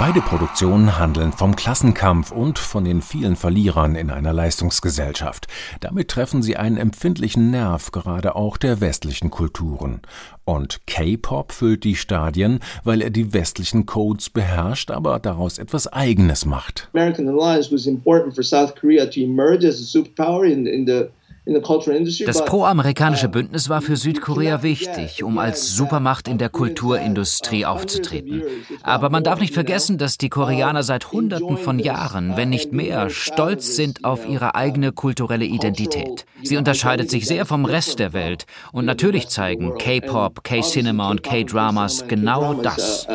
Speaker 13: Beide Produktionen handeln vom Klassenkampf und von den vielen Verlierern in einer Leistungsgesellschaft. Damit treffen sie einen empfindlichen Nerv gerade auch der westlichen Kulturen. Und K-Pop füllt die Stadien, weil er die westlichen Codes beherrscht, aber daraus etwas Eigenes macht. American alliance was important for South Korea to emerge as a superpower in, in the
Speaker 4: das pro-amerikanische Bündnis war für Südkorea wichtig, um als Supermacht in der Kulturindustrie aufzutreten. Aber man darf nicht vergessen, dass die Koreaner seit Hunderten von Jahren, wenn nicht mehr, stolz sind auf ihre eigene kulturelle Identität. Sie unterscheidet sich sehr vom Rest der Welt. Und natürlich zeigen K-Pop, K-Cinema und K-Dramas genau das.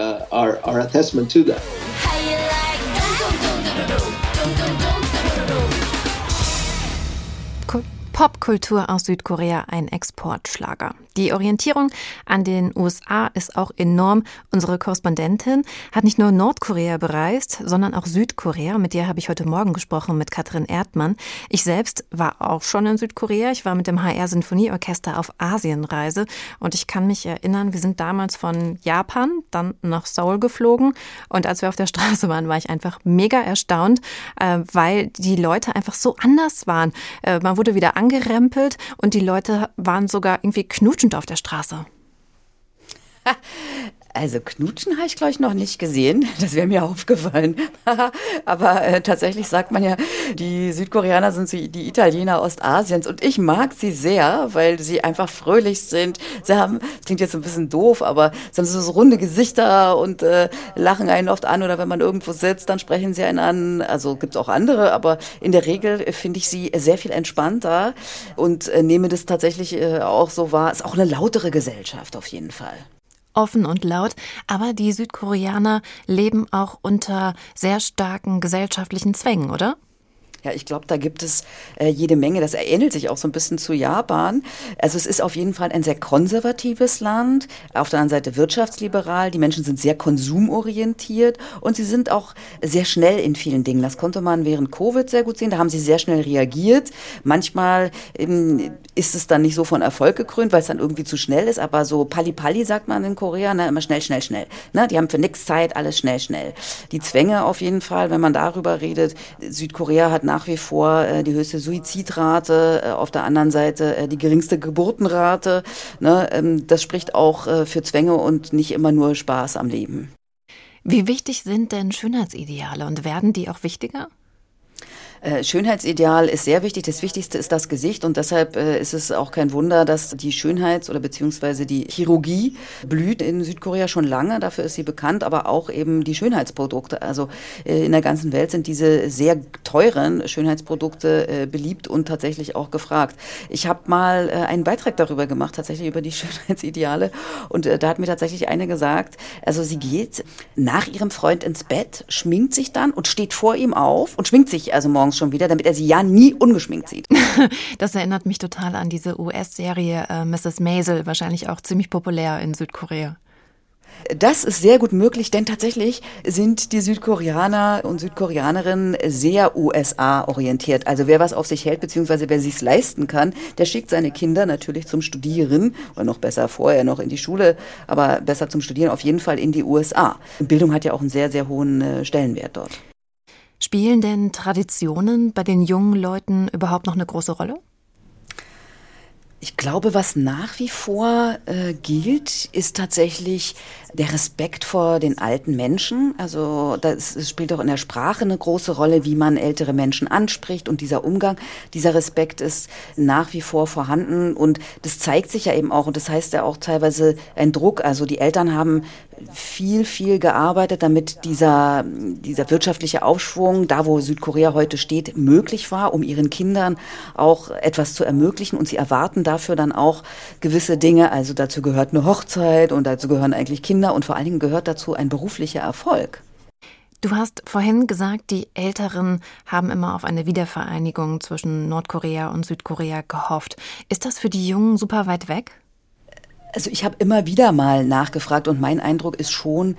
Speaker 1: Popkultur aus Südkorea ein Exportschlager. Die Orientierung an den USA ist auch enorm. Unsere Korrespondentin hat nicht nur Nordkorea bereist, sondern auch Südkorea. Mit der habe ich heute Morgen gesprochen, mit Katrin Erdmann. Ich selbst war auch schon in Südkorea. Ich war mit dem HR Sinfonieorchester auf Asienreise und ich kann mich erinnern, wir sind damals von Japan dann nach Seoul geflogen und als wir auf der Straße waren, war ich einfach mega erstaunt, äh, weil die Leute einfach so anders waren. Äh, man wurde wieder angerempelt und die Leute waren sogar irgendwie knutschen knutschend auf der Straße?
Speaker 5: Also knutschen habe ich, glaube ich, noch nicht gesehen. Das wäre mir aufgefallen. Aber äh, tatsächlich sagt man ja, die Südkoreaner sind so die Italiener Ostasiens. Und ich mag sie sehr, weil sie einfach fröhlich sind. Sie haben, das klingt jetzt ein bisschen doof, aber sie haben so runde Gesichter und äh, lachen einen oft an. Oder wenn man irgendwo sitzt, dann sprechen sie einen an. Also gibt es auch andere, aber in der Regel finde ich sie sehr viel entspannter und äh, nehme das tatsächlich äh, auch so wahr. Ist auch eine lautere Gesellschaft auf jeden Fall
Speaker 1: offen und laut, aber die Südkoreaner leben auch unter sehr starken gesellschaftlichen Zwängen, oder?
Speaker 5: Ja, ich glaube, da gibt es äh, jede Menge. Das ähnelt sich auch so ein bisschen zu Japan. Also es ist auf jeden Fall ein sehr konservatives Land, auf der anderen Seite wirtschaftsliberal. Die Menschen sind sehr konsumorientiert und sie sind auch sehr schnell in vielen Dingen. Das konnte man während Covid sehr gut sehen. Da haben sie sehr schnell reagiert. Manchmal ähm, ist es dann nicht so von Erfolg gekrönt, weil es dann irgendwie zu schnell ist. Aber so Pali-Pali sagt man in Korea, ne, immer schnell, schnell, schnell. Ne, die haben für nichts Zeit, alles schnell, schnell. Die Zwänge auf jeden Fall, wenn man darüber redet. Südkorea hat nach nach wie vor äh, die höchste Suizidrate, äh, auf der anderen Seite äh, die geringste Geburtenrate. Ne? Ähm, das spricht auch äh, für Zwänge und nicht immer nur Spaß am Leben.
Speaker 1: Wie wichtig sind denn Schönheitsideale und werden die auch wichtiger?
Speaker 5: Äh, Schönheitsideal ist sehr wichtig. Das Wichtigste ist das Gesicht und deshalb äh, ist es auch kein Wunder, dass die Schönheits- oder beziehungsweise die Chirurgie blüht in Südkorea schon lange. Dafür ist sie bekannt, aber auch eben die Schönheitsprodukte. Also äh, in der ganzen Welt sind diese sehr teuren Schönheitsprodukte beliebt und tatsächlich auch gefragt. Ich habe mal einen Beitrag darüber gemacht, tatsächlich über die Schönheitsideale und da hat mir tatsächlich eine gesagt, also sie geht nach ihrem Freund ins Bett, schminkt sich dann und steht vor ihm auf und schminkt sich also morgens schon wieder, damit er sie ja nie ungeschminkt sieht.
Speaker 1: Das erinnert mich total an diese US-Serie äh, Mrs. Maisel, wahrscheinlich auch ziemlich populär in Südkorea.
Speaker 5: Das ist sehr gut möglich, denn tatsächlich sind die Südkoreaner und Südkoreanerinnen sehr USA-orientiert. Also wer was auf sich hält, beziehungsweise wer sich's leisten kann, der schickt seine Kinder natürlich zum Studieren oder noch besser vorher noch in die Schule, aber besser zum Studieren auf jeden Fall in die USA. Bildung hat ja auch einen sehr, sehr hohen äh, Stellenwert dort.
Speaker 1: Spielen denn Traditionen bei den jungen Leuten überhaupt noch eine große Rolle?
Speaker 5: Ich glaube, was nach wie vor äh, gilt, ist tatsächlich der Respekt vor den alten Menschen. Also das, das spielt auch in der Sprache eine große Rolle, wie man ältere Menschen anspricht und dieser Umgang, dieser Respekt ist nach wie vor vorhanden und das zeigt sich ja eben auch und das heißt ja auch teilweise ein Druck. Also die Eltern haben viel, viel gearbeitet, damit dieser, dieser wirtschaftliche Aufschwung, da wo Südkorea heute steht, möglich war, um ihren Kindern auch etwas zu ermöglichen. Und sie erwarten dafür dann auch gewisse Dinge. Also dazu gehört eine Hochzeit und dazu gehören eigentlich Kinder und vor allen Dingen gehört dazu ein beruflicher Erfolg.
Speaker 1: Du hast vorhin gesagt, die Älteren haben immer auf eine Wiedervereinigung zwischen Nordkorea und Südkorea gehofft. Ist das für die Jungen super weit weg?
Speaker 5: Also ich habe immer wieder mal nachgefragt und mein Eindruck ist schon,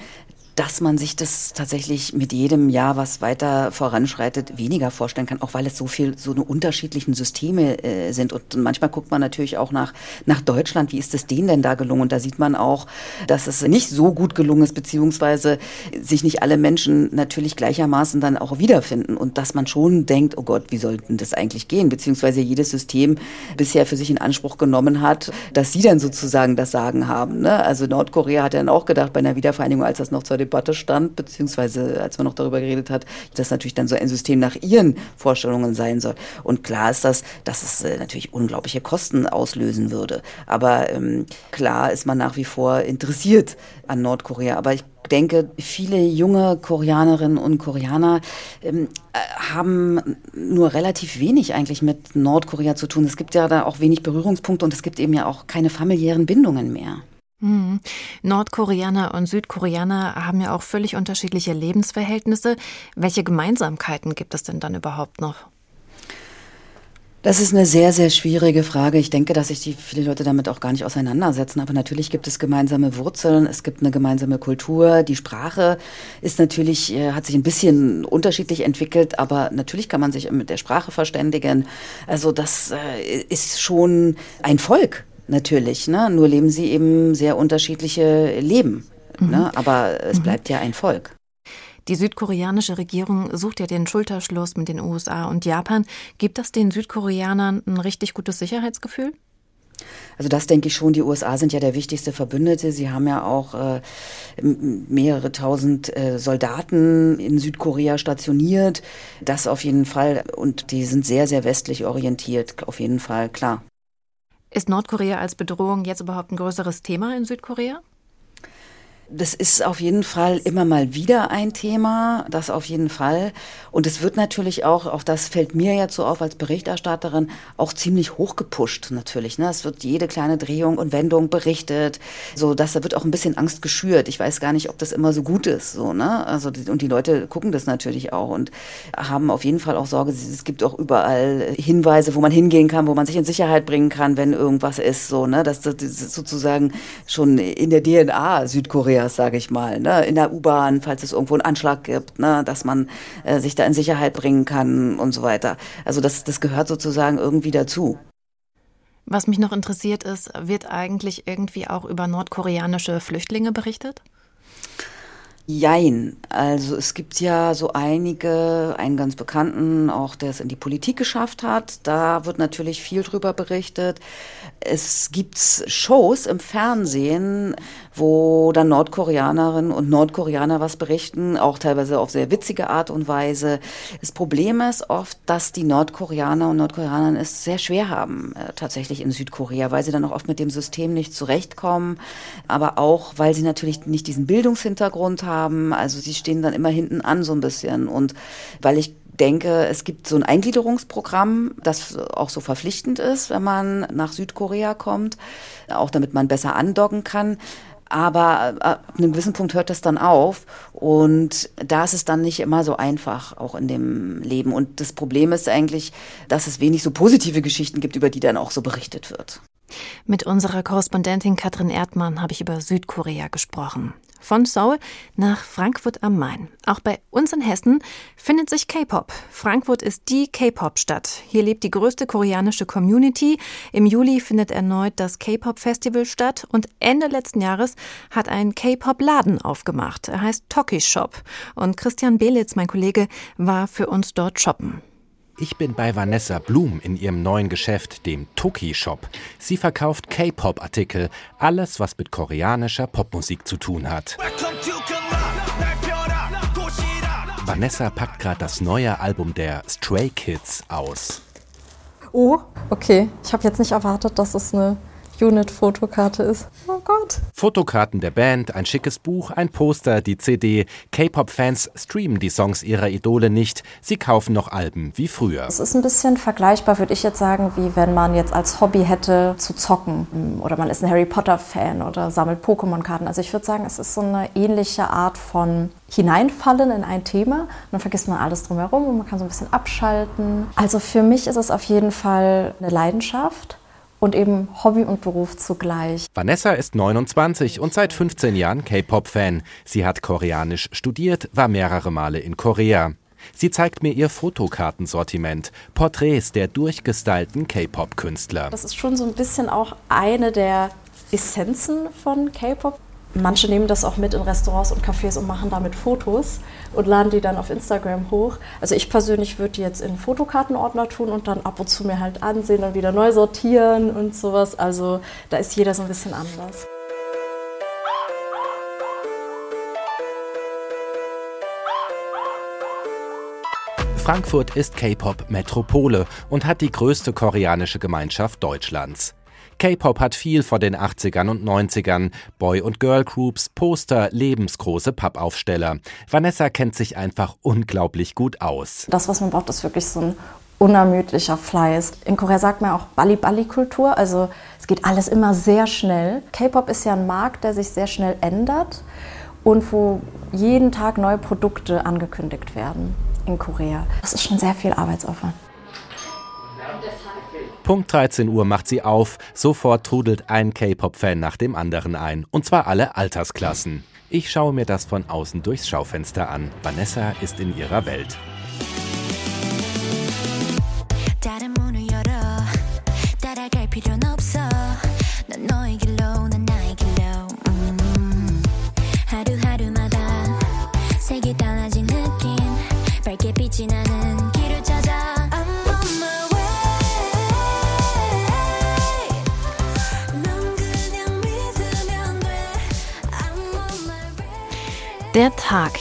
Speaker 5: dass man sich das tatsächlich mit jedem Jahr, was weiter voranschreitet, weniger vorstellen kann, auch weil es so viel, so eine unterschiedlichen Systeme äh, sind. Und manchmal guckt man natürlich auch nach, nach Deutschland, wie ist es denen denn da gelungen? Und da sieht man auch, dass es nicht so gut gelungen ist, beziehungsweise sich nicht alle Menschen natürlich gleichermaßen dann auch wiederfinden. Und dass man schon denkt, oh Gott, wie sollten das eigentlich gehen? Beziehungsweise jedes System bisher für sich in Anspruch genommen hat, dass sie dann sozusagen das Sagen haben. Ne? Also Nordkorea hat dann auch gedacht, bei einer Wiedervereinigung, als das noch zur Debatte stand, beziehungsweise als man noch darüber geredet hat, dass natürlich dann so ein System nach ihren Vorstellungen sein soll. Und klar ist das, dass es äh, natürlich unglaubliche Kosten auslösen würde. Aber ähm, klar ist man nach wie vor interessiert an Nordkorea. Aber ich denke, viele junge Koreanerinnen und Koreaner ähm, äh, haben nur relativ wenig eigentlich mit Nordkorea zu tun. Es gibt ja da auch wenig Berührungspunkte und es gibt eben ja auch keine familiären Bindungen mehr.
Speaker 1: Hm. Nordkoreaner und Südkoreaner haben ja auch völlig unterschiedliche Lebensverhältnisse. Welche Gemeinsamkeiten gibt es denn dann überhaupt noch?
Speaker 5: Das ist eine sehr, sehr schwierige Frage. Ich denke, dass sich die viele Leute damit auch gar nicht auseinandersetzen. Aber natürlich gibt es gemeinsame Wurzeln, es gibt eine gemeinsame Kultur. Die Sprache ist natürlich, äh, hat sich ein bisschen unterschiedlich entwickelt, aber natürlich kann man sich mit der Sprache verständigen. Also das äh, ist schon ein Volk, natürlich. Ne? Nur leben sie eben sehr unterschiedliche Leben. Mhm. Ne? Aber es mhm. bleibt ja ein Volk.
Speaker 1: Die südkoreanische Regierung sucht ja den Schulterschluss mit den USA und Japan. Gibt das den Südkoreanern ein richtig gutes Sicherheitsgefühl?
Speaker 5: Also das denke ich schon. Die USA sind ja der wichtigste Verbündete. Sie haben ja auch äh, mehrere tausend äh, Soldaten in Südkorea stationiert. Das auf jeden Fall. Und die sind sehr, sehr westlich orientiert. Auf jeden Fall, klar.
Speaker 1: Ist Nordkorea als Bedrohung jetzt überhaupt ein größeres Thema in Südkorea?
Speaker 5: Das ist auf jeden Fall immer mal wieder ein Thema, das auf jeden Fall. Und es wird natürlich auch, auch das fällt mir jetzt so auf als Berichterstatterin, auch ziemlich hochgepusht natürlich. Ne? Es wird jede kleine Drehung und Wendung berichtet, so dass da wird auch ein bisschen Angst geschürt. Ich weiß gar nicht, ob das immer so gut ist, so ne. Also und die Leute gucken das natürlich auch und haben auf jeden Fall auch Sorge. Es gibt auch überall Hinweise, wo man hingehen kann, wo man sich in Sicherheit bringen kann, wenn irgendwas ist, so ne. Das, das ist sozusagen schon in der DNA Südkorea Koreas, sage ich mal, ne? in der U-Bahn, falls es irgendwo einen Anschlag gibt, ne? dass man äh, sich da in Sicherheit bringen kann und so weiter. Also das, das gehört sozusagen irgendwie dazu.
Speaker 1: Was mich noch interessiert ist, wird eigentlich irgendwie auch über nordkoreanische Flüchtlinge berichtet?
Speaker 5: Jein. Also es gibt ja so einige, einen ganz bekannten, auch der es in die Politik geschafft hat. Da wird natürlich viel drüber berichtet. Es gibt Shows im Fernsehen, wo dann Nordkoreanerinnen und Nordkoreaner was berichten, auch teilweise auf sehr witzige Art und Weise. Das Problem ist oft, dass die Nordkoreaner und Nordkoreaner es sehr schwer haben, äh, tatsächlich in Südkorea, weil sie dann auch oft mit dem System nicht zurechtkommen, aber auch, weil sie natürlich nicht diesen Bildungshintergrund haben. Also sie stehen dann immer hinten an so ein bisschen. Und weil ich denke, es gibt so ein Eingliederungsprogramm, das auch so verpflichtend ist, wenn man nach Südkorea kommt, auch damit man besser andocken kann. Aber ab einem gewissen Punkt hört das dann auf und da ist es dann nicht immer so einfach, auch in dem Leben. Und das Problem ist eigentlich, dass es wenig so positive Geschichten gibt, über die dann auch so berichtet wird.
Speaker 1: Mit unserer Korrespondentin Katrin Erdmann habe ich über Südkorea gesprochen. Von Seoul nach Frankfurt am Main. Auch bei uns in Hessen findet sich K-Pop. Frankfurt ist die K-Pop-Stadt. Hier lebt die größte koreanische Community. Im Juli findet erneut das K-Pop-Festival statt und Ende letzten Jahres hat ein K-Pop-Laden aufgemacht. Er heißt Toki Shop. Und Christian Belitz, mein Kollege, war für uns dort shoppen.
Speaker 15: Ich bin bei Vanessa Blum in ihrem neuen Geschäft, dem Toki Shop. Sie verkauft K-Pop-Artikel, alles, was mit koreanischer Popmusik zu tun hat. Vanessa packt gerade das neue Album der Stray Kids aus.
Speaker 16: Oh, okay. Ich habe jetzt nicht erwartet, dass es eine Unit-Fotokarte ist. Oh Gott.
Speaker 15: Fotokarten der Band, ein schickes Buch, ein Poster, die CD. K-Pop-Fans streamen die Songs ihrer Idole nicht. Sie kaufen noch Alben wie früher.
Speaker 16: Es ist ein bisschen vergleichbar, würde ich jetzt sagen, wie wenn man jetzt als Hobby hätte zu zocken. Oder man ist ein Harry Potter-Fan oder sammelt Pokémon-Karten. Also ich würde sagen, es ist so eine ähnliche Art von hineinfallen in ein Thema. dann vergisst man alles drumherum und man kann so ein bisschen abschalten. Also für mich ist es auf jeden Fall eine Leidenschaft und eben Hobby und Beruf zugleich.
Speaker 15: Vanessa ist 29 und seit 15 Jahren K-Pop-Fan. Sie hat Koreanisch studiert, war mehrere Male in Korea. Sie zeigt mir ihr Fotokartensortiment, Porträts der durchgestylten K-Pop-Künstler.
Speaker 16: Das ist schon so ein bisschen auch eine der Essenzen von K-Pop. Manche nehmen das auch mit in Restaurants und Cafés und machen damit Fotos und laden die dann auf Instagram hoch. Also ich persönlich würde die jetzt in Fotokartenordner tun und dann ab und zu mir halt ansehen und wieder neu sortieren und sowas. Also da ist jeder so ein bisschen anders.
Speaker 15: Frankfurt ist K-Pop-Metropole und hat die größte koreanische Gemeinschaft Deutschlands. K-Pop hat viel von den 80ern und 90ern. Boy- und Girl-Groups, Poster, lebensgroße Pappaufsteller. Vanessa kennt sich einfach unglaublich gut aus.
Speaker 16: Das, was man braucht, ist wirklich so ein unermüdlicher Fleiß. In Korea sagt man auch Bali-Bali-Kultur, also es geht alles immer sehr schnell. K-Pop ist ja ein Markt, der sich sehr schnell ändert und wo jeden Tag neue Produkte angekündigt werden in Korea. Das ist schon sehr viel Arbeitsaufwand.
Speaker 15: Punkt 13 Uhr macht sie auf, sofort trudelt ein K-Pop-Fan nach dem anderen ein. Und zwar alle Altersklassen. Ich schaue mir das von außen durchs Schaufenster an. Vanessa ist in ihrer Welt.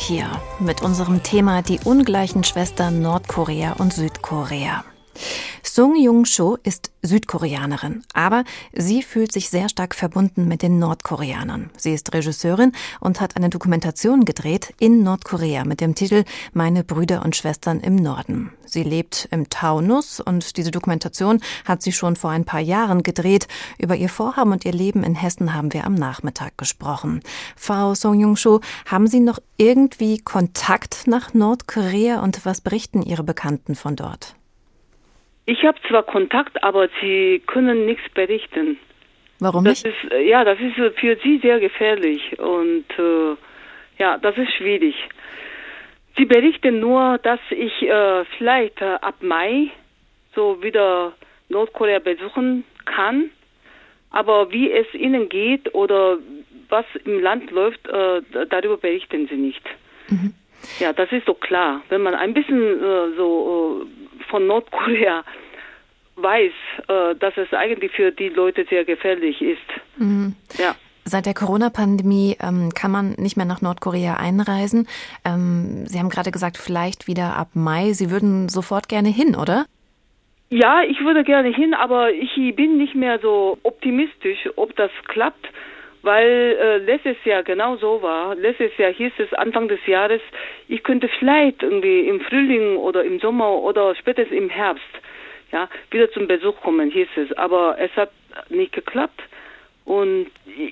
Speaker 1: Hier mit unserem Thema die ungleichen Schwestern Nordkorea und Südkorea. Sung Jung-cho ist Südkoreanerin, aber sie fühlt sich sehr stark verbunden mit den Nordkoreanern. Sie ist Regisseurin und hat eine Dokumentation gedreht in Nordkorea mit dem Titel Meine Brüder und Schwestern im Norden. Sie lebt im Taunus und diese Dokumentation hat sie schon vor ein paar Jahren gedreht. Über ihr Vorhaben und ihr Leben in Hessen haben wir am Nachmittag gesprochen. Frau Song Jung-cho, haben Sie noch irgendwie Kontakt nach Nordkorea und was berichten Ihre Bekannten von dort?
Speaker 17: Ich habe zwar Kontakt, aber sie können nichts berichten.
Speaker 1: Warum
Speaker 17: das
Speaker 1: nicht?
Speaker 17: Ist, ja, das ist für sie sehr gefährlich und äh, ja, das ist schwierig. Sie berichten nur, dass ich äh, vielleicht äh, ab Mai so wieder Nordkorea besuchen kann, aber wie es ihnen geht oder was im Land läuft, äh, darüber berichten sie nicht. Mhm. Ja, das ist doch klar. Wenn man ein bisschen äh, so äh, von Nordkorea weiß, äh, dass es eigentlich für die Leute sehr gefährlich ist.
Speaker 1: Mhm. Ja. Seit der Corona-Pandemie ähm, kann man nicht mehr nach Nordkorea einreisen. Ähm, Sie haben gerade gesagt, vielleicht wieder ab Mai. Sie würden sofort gerne hin, oder?
Speaker 17: Ja, ich würde gerne hin, aber ich bin nicht mehr so optimistisch, ob das klappt, weil äh, letztes Jahr genau so war. Letztes Jahr hieß es Anfang des Jahres, ich könnte vielleicht irgendwie im Frühling oder im Sommer oder spätestens im Herbst ja, wieder zum Besuch kommen, hieß es. Aber es hat nicht geklappt. Und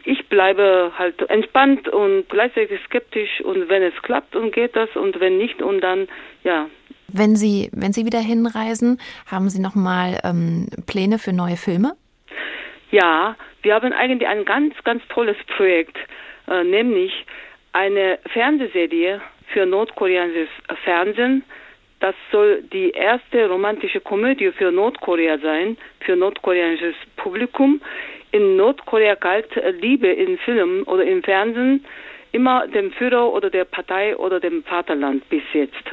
Speaker 17: ich bleibe halt entspannt und gleichzeitig skeptisch. Und wenn es klappt, und geht das. Und wenn nicht, und dann, ja.
Speaker 1: Wenn Sie, wenn Sie wieder hinreisen, haben Sie nochmal ähm, Pläne für neue Filme?
Speaker 17: Ja, wir haben eigentlich ein ganz, ganz tolles Projekt, äh, nämlich eine Fernsehserie für nordkoreanisches Fernsehen. Das soll die erste romantische Komödie für Nordkorea sein, für nordkoreanisches Publikum. In Nordkorea galt Liebe in Film oder im Fernsehen immer dem Führer oder der Partei oder dem Vaterland bis jetzt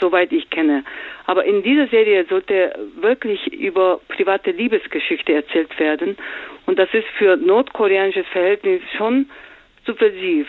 Speaker 17: soweit ich kenne. Aber in dieser Serie sollte wirklich über private Liebesgeschichte erzählt werden. Und das ist für nordkoreanisches Verhältnis schon subversiv.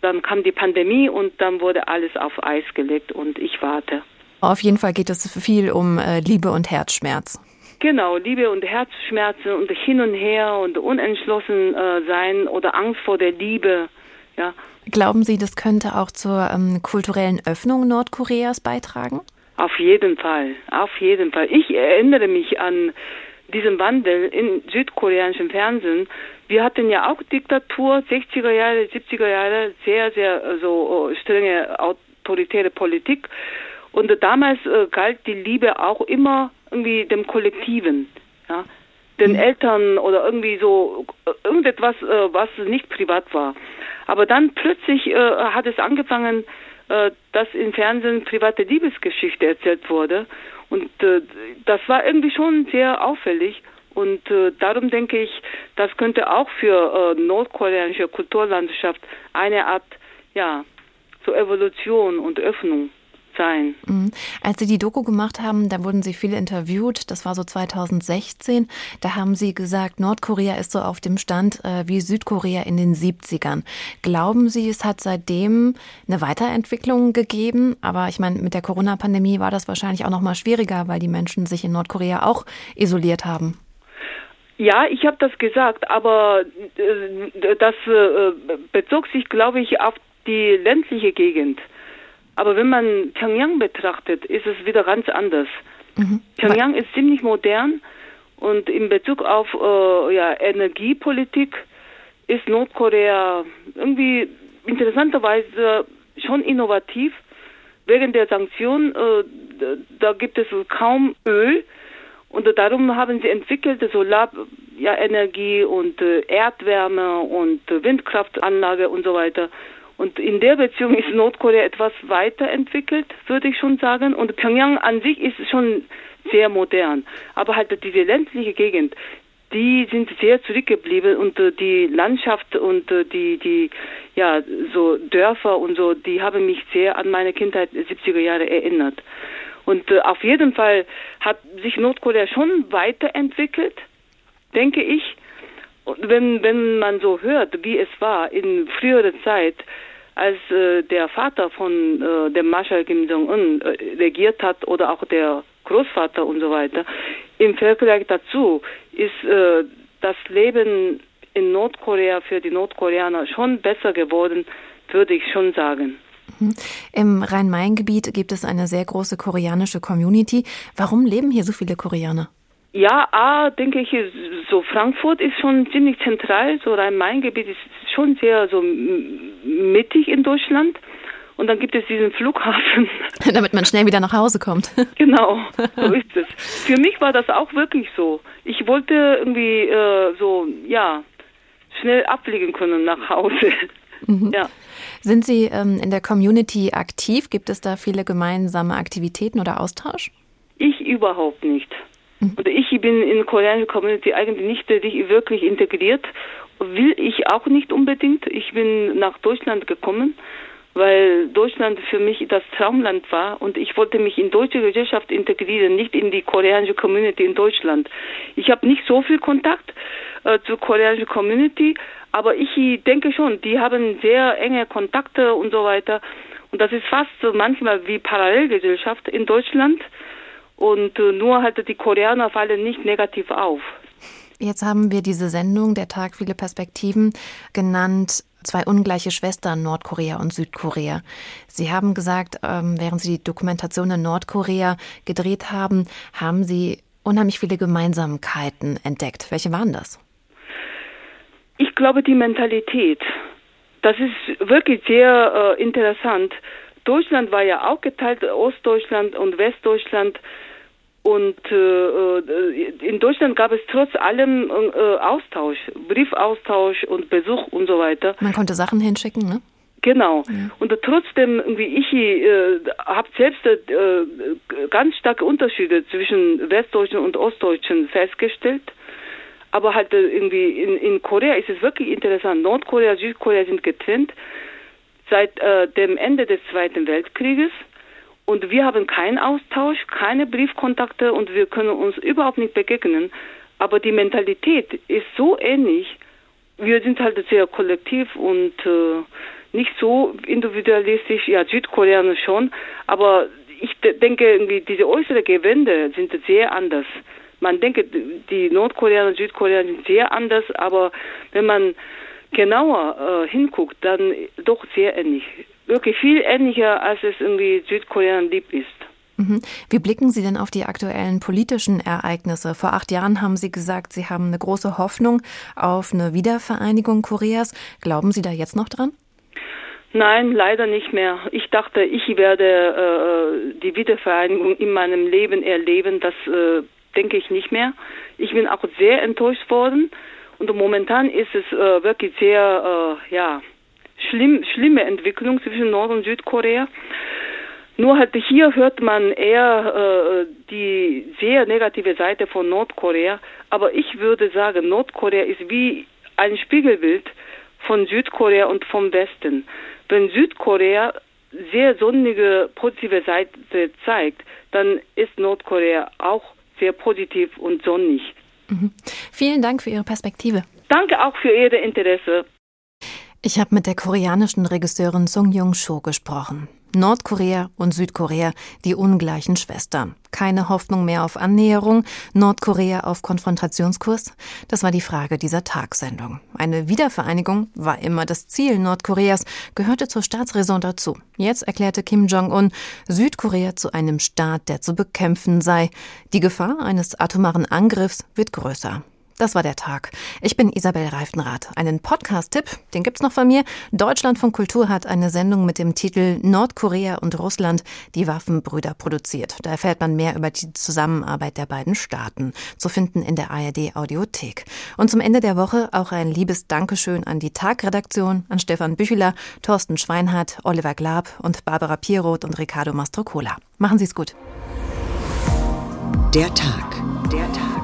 Speaker 17: Dann kam die Pandemie und dann wurde alles auf Eis gelegt und ich warte.
Speaker 1: Auf jeden Fall geht es viel um äh, Liebe und Herzschmerz.
Speaker 17: Genau, Liebe und Herzschmerzen und hin und her und unentschlossen äh, sein oder Angst vor der Liebe. Ja.
Speaker 1: Glauben Sie, das könnte auch zur ähm, kulturellen Öffnung Nordkoreas beitragen?
Speaker 17: Auf jeden Fall, auf jeden Fall. Ich erinnere mich an diesen Wandel in südkoreanischem Fernsehen. Wir hatten ja auch Diktatur, 60er Jahre, 70er Jahre, sehr, sehr äh, so äh, strenge autoritäre Politik. Und damals äh, galt die Liebe auch immer irgendwie dem Kollektiven, ja, den. Eltern oder irgendwie so irgendetwas, äh, was nicht privat war. Aber dann plötzlich äh, hat es angefangen, äh, dass im Fernsehen private Liebesgeschichte erzählt wurde. Und äh, das war irgendwie schon sehr auffällig. Und äh, darum denke ich, das könnte auch für äh, nordkoreanische Kulturlandschaft eine Art, ja, so Evolution und Öffnung sein.
Speaker 1: Mhm. Als Sie die Doku gemacht haben, da wurden Sie viel interviewt. Das war so 2016. Da haben Sie gesagt, Nordkorea ist so auf dem Stand äh, wie Südkorea in den 70ern. Glauben Sie, es hat seitdem eine Weiterentwicklung gegeben? Aber ich meine, mit der Corona-Pandemie war das wahrscheinlich auch noch mal schwieriger, weil die Menschen sich in Nordkorea auch isoliert haben.
Speaker 17: Ja, ich habe das gesagt, aber äh, das äh, bezog sich, glaube ich, auf die ländliche Gegend. Aber wenn man Pyongyang betrachtet, ist es wieder ganz anders. Mhm. Pyongyang ist ziemlich modern und in Bezug auf äh, ja, Energiepolitik ist Nordkorea irgendwie interessanterweise schon innovativ. Wegen der Sanktionen, äh, da gibt es kaum Öl Und darum haben sie entwickelt Solarenergie ja, und äh, Erdwärme und äh, Windkraftanlage und so weiter. Und in der Beziehung ist Nordkorea etwas weiterentwickelt, würde ich schon sagen. Und Pyongyang an sich ist schon sehr modern. Aber halt diese ländliche Gegend, die sind sehr zurückgeblieben und äh, die Landschaft und äh, die, die, ja, so Dörfer und so, die haben mich sehr an meine Kindheit 70er Jahre erinnert. Und äh, auf jeden Fall hat sich Nordkorea schon weiterentwickelt, denke ich. Wenn, wenn man so hört, wie es war in früherer Zeit, als äh, der Vater von äh, dem Marschall Kim Jong-un äh, regiert hat oder auch der Großvater und so weiter, im Vergleich dazu ist äh, das Leben in Nordkorea für die Nordkoreaner schon besser geworden, würde ich schon sagen.
Speaker 1: Mhm. Im Rhein-Main-Gebiet gibt es eine sehr große koreanische Community. Warum leben hier so viele Koreaner?
Speaker 17: Ja, A, denke ich, so Frankfurt ist schon ziemlich zentral, so Rhein-Main-Gebiet ist schon sehr so mittig in Deutschland. Und dann gibt es diesen Flughafen.
Speaker 1: Damit man schnell wieder nach Hause kommt.
Speaker 17: genau, so ist es. Für mich war das auch wirklich so. Ich wollte irgendwie äh, so, ja, schnell abfliegen können nach Hause.
Speaker 1: Mhm. Ja. Sind Sie ähm, in der Community aktiv? Gibt es da viele gemeinsame Aktivitäten oder Austausch?
Speaker 17: Ich überhaupt nicht. Mhm. Und ich bin in der koreanischen Community eigentlich nicht wirklich integriert. Will ich auch nicht unbedingt. Ich bin nach Deutschland gekommen weil Deutschland für mich das Traumland war und ich wollte mich in deutsche Gesellschaft integrieren, nicht in die koreanische Community in Deutschland. Ich habe nicht so viel Kontakt äh, zur koreanischen Community, aber ich denke schon, die haben sehr enge Kontakte und so weiter. Und das ist fast manchmal wie Parallelgesellschaft in Deutschland. Und äh, nur halt die Koreaner fallen nicht negativ auf.
Speaker 1: Jetzt haben wir diese Sendung, der Tag viele Perspektiven, genannt zwei ungleiche Schwestern, Nordkorea und Südkorea. Sie haben gesagt, ähm, während Sie die Dokumentation in Nordkorea gedreht haben, haben Sie unheimlich viele Gemeinsamkeiten entdeckt. Welche waren das?
Speaker 17: Ich glaube, die Mentalität. Das ist wirklich sehr äh, interessant. Deutschland war ja auch geteilt, Ostdeutschland und Westdeutschland. Und äh, äh, in Deutschland gab es trotz allem äh, Austausch, Briefaustausch und Besuch und so weiter.
Speaker 1: Man konnte Sachen hinschicken, ne?
Speaker 17: Genau. Ja. Und trotzdem, irgendwie ich äh, habe selbst äh, ganz starke Unterschiede zwischen Westdeutschen und Ostdeutschen festgestellt. Aber halt äh, irgendwie in, in Korea ist es wirklich interessant. Nordkorea, Südkorea sind getrennt seit äh, dem Ende des Zweiten Weltkrieges. Und wir haben keinen Austausch, keine Briefkontakte und wir können uns überhaupt nicht begegnen. Aber die Mentalität ist so ähnlich. Wir sind halt sehr kollektiv und äh, nicht so individualistisch. Ja, Südkoreaner schon. Aber ich denke, irgendwie diese äußeren Gewände sind sehr anders. Man denkt, die Nordkoreaner und Südkoreaner sind sehr anders, aber wenn man genauer äh, hinguckt, dann doch sehr ähnlich wirklich viel ähnlicher, als es irgendwie Südkorean lieb ist.
Speaker 1: Mhm. Wie blicken Sie denn auf die aktuellen politischen Ereignisse? Vor acht Jahren haben Sie gesagt, Sie haben eine große Hoffnung auf eine Wiedervereinigung Koreas. Glauben Sie da jetzt noch dran?
Speaker 17: Nein, leider nicht mehr. Ich dachte, ich werde äh, die Wiedervereinigung in meinem Leben erleben. Das äh, denke ich nicht mehr. Ich bin auch sehr enttäuscht worden. Und momentan ist es äh, wirklich sehr, äh, ja, schlimm, schlimme Entwicklung zwischen Nord- und Südkorea. Nur halt hier hört man eher äh, die sehr negative Seite von Nordkorea. Aber ich würde sagen, Nordkorea ist wie ein Spiegelbild von Südkorea und vom Westen. Wenn Südkorea sehr sonnige, positive Seite zeigt, dann ist Nordkorea auch sehr positiv und sonnig.
Speaker 1: Mhm. Vielen Dank für Ihre Perspektive.
Speaker 17: Danke auch für Ihr Interesse.
Speaker 1: Ich habe mit der koreanischen Regisseurin Sung Jung Cho gesprochen. Nordkorea und Südkorea, die ungleichen Schwestern. Keine Hoffnung mehr auf Annäherung, Nordkorea auf Konfrontationskurs? Das war die Frage dieser Tagsendung. Eine Wiedervereinigung war immer das Ziel Nordkoreas, gehörte zur Staatsräson dazu. Jetzt erklärte Kim Jong-un Südkorea zu einem Staat, der zu bekämpfen sei. Die Gefahr eines atomaren Angriffs wird größer. Das war der Tag. Ich bin Isabel Reifenrath. Einen Podcast-Tipp, den gibt's noch von mir. Deutschland von Kultur hat eine Sendung mit dem Titel Nordkorea und Russland, die Waffenbrüder produziert. Da erfährt man mehr über die Zusammenarbeit der beiden Staaten. Zu finden in der ARD Audiothek. Und zum Ende der Woche auch ein liebes Dankeschön an die Tagredaktion, an Stefan Bücheler, Thorsten Schweinhardt, Oliver Glab und Barbara Pieroth und Ricardo Mastrocola. Machen Sie's gut.
Speaker 2: Der Tag. Der Tag.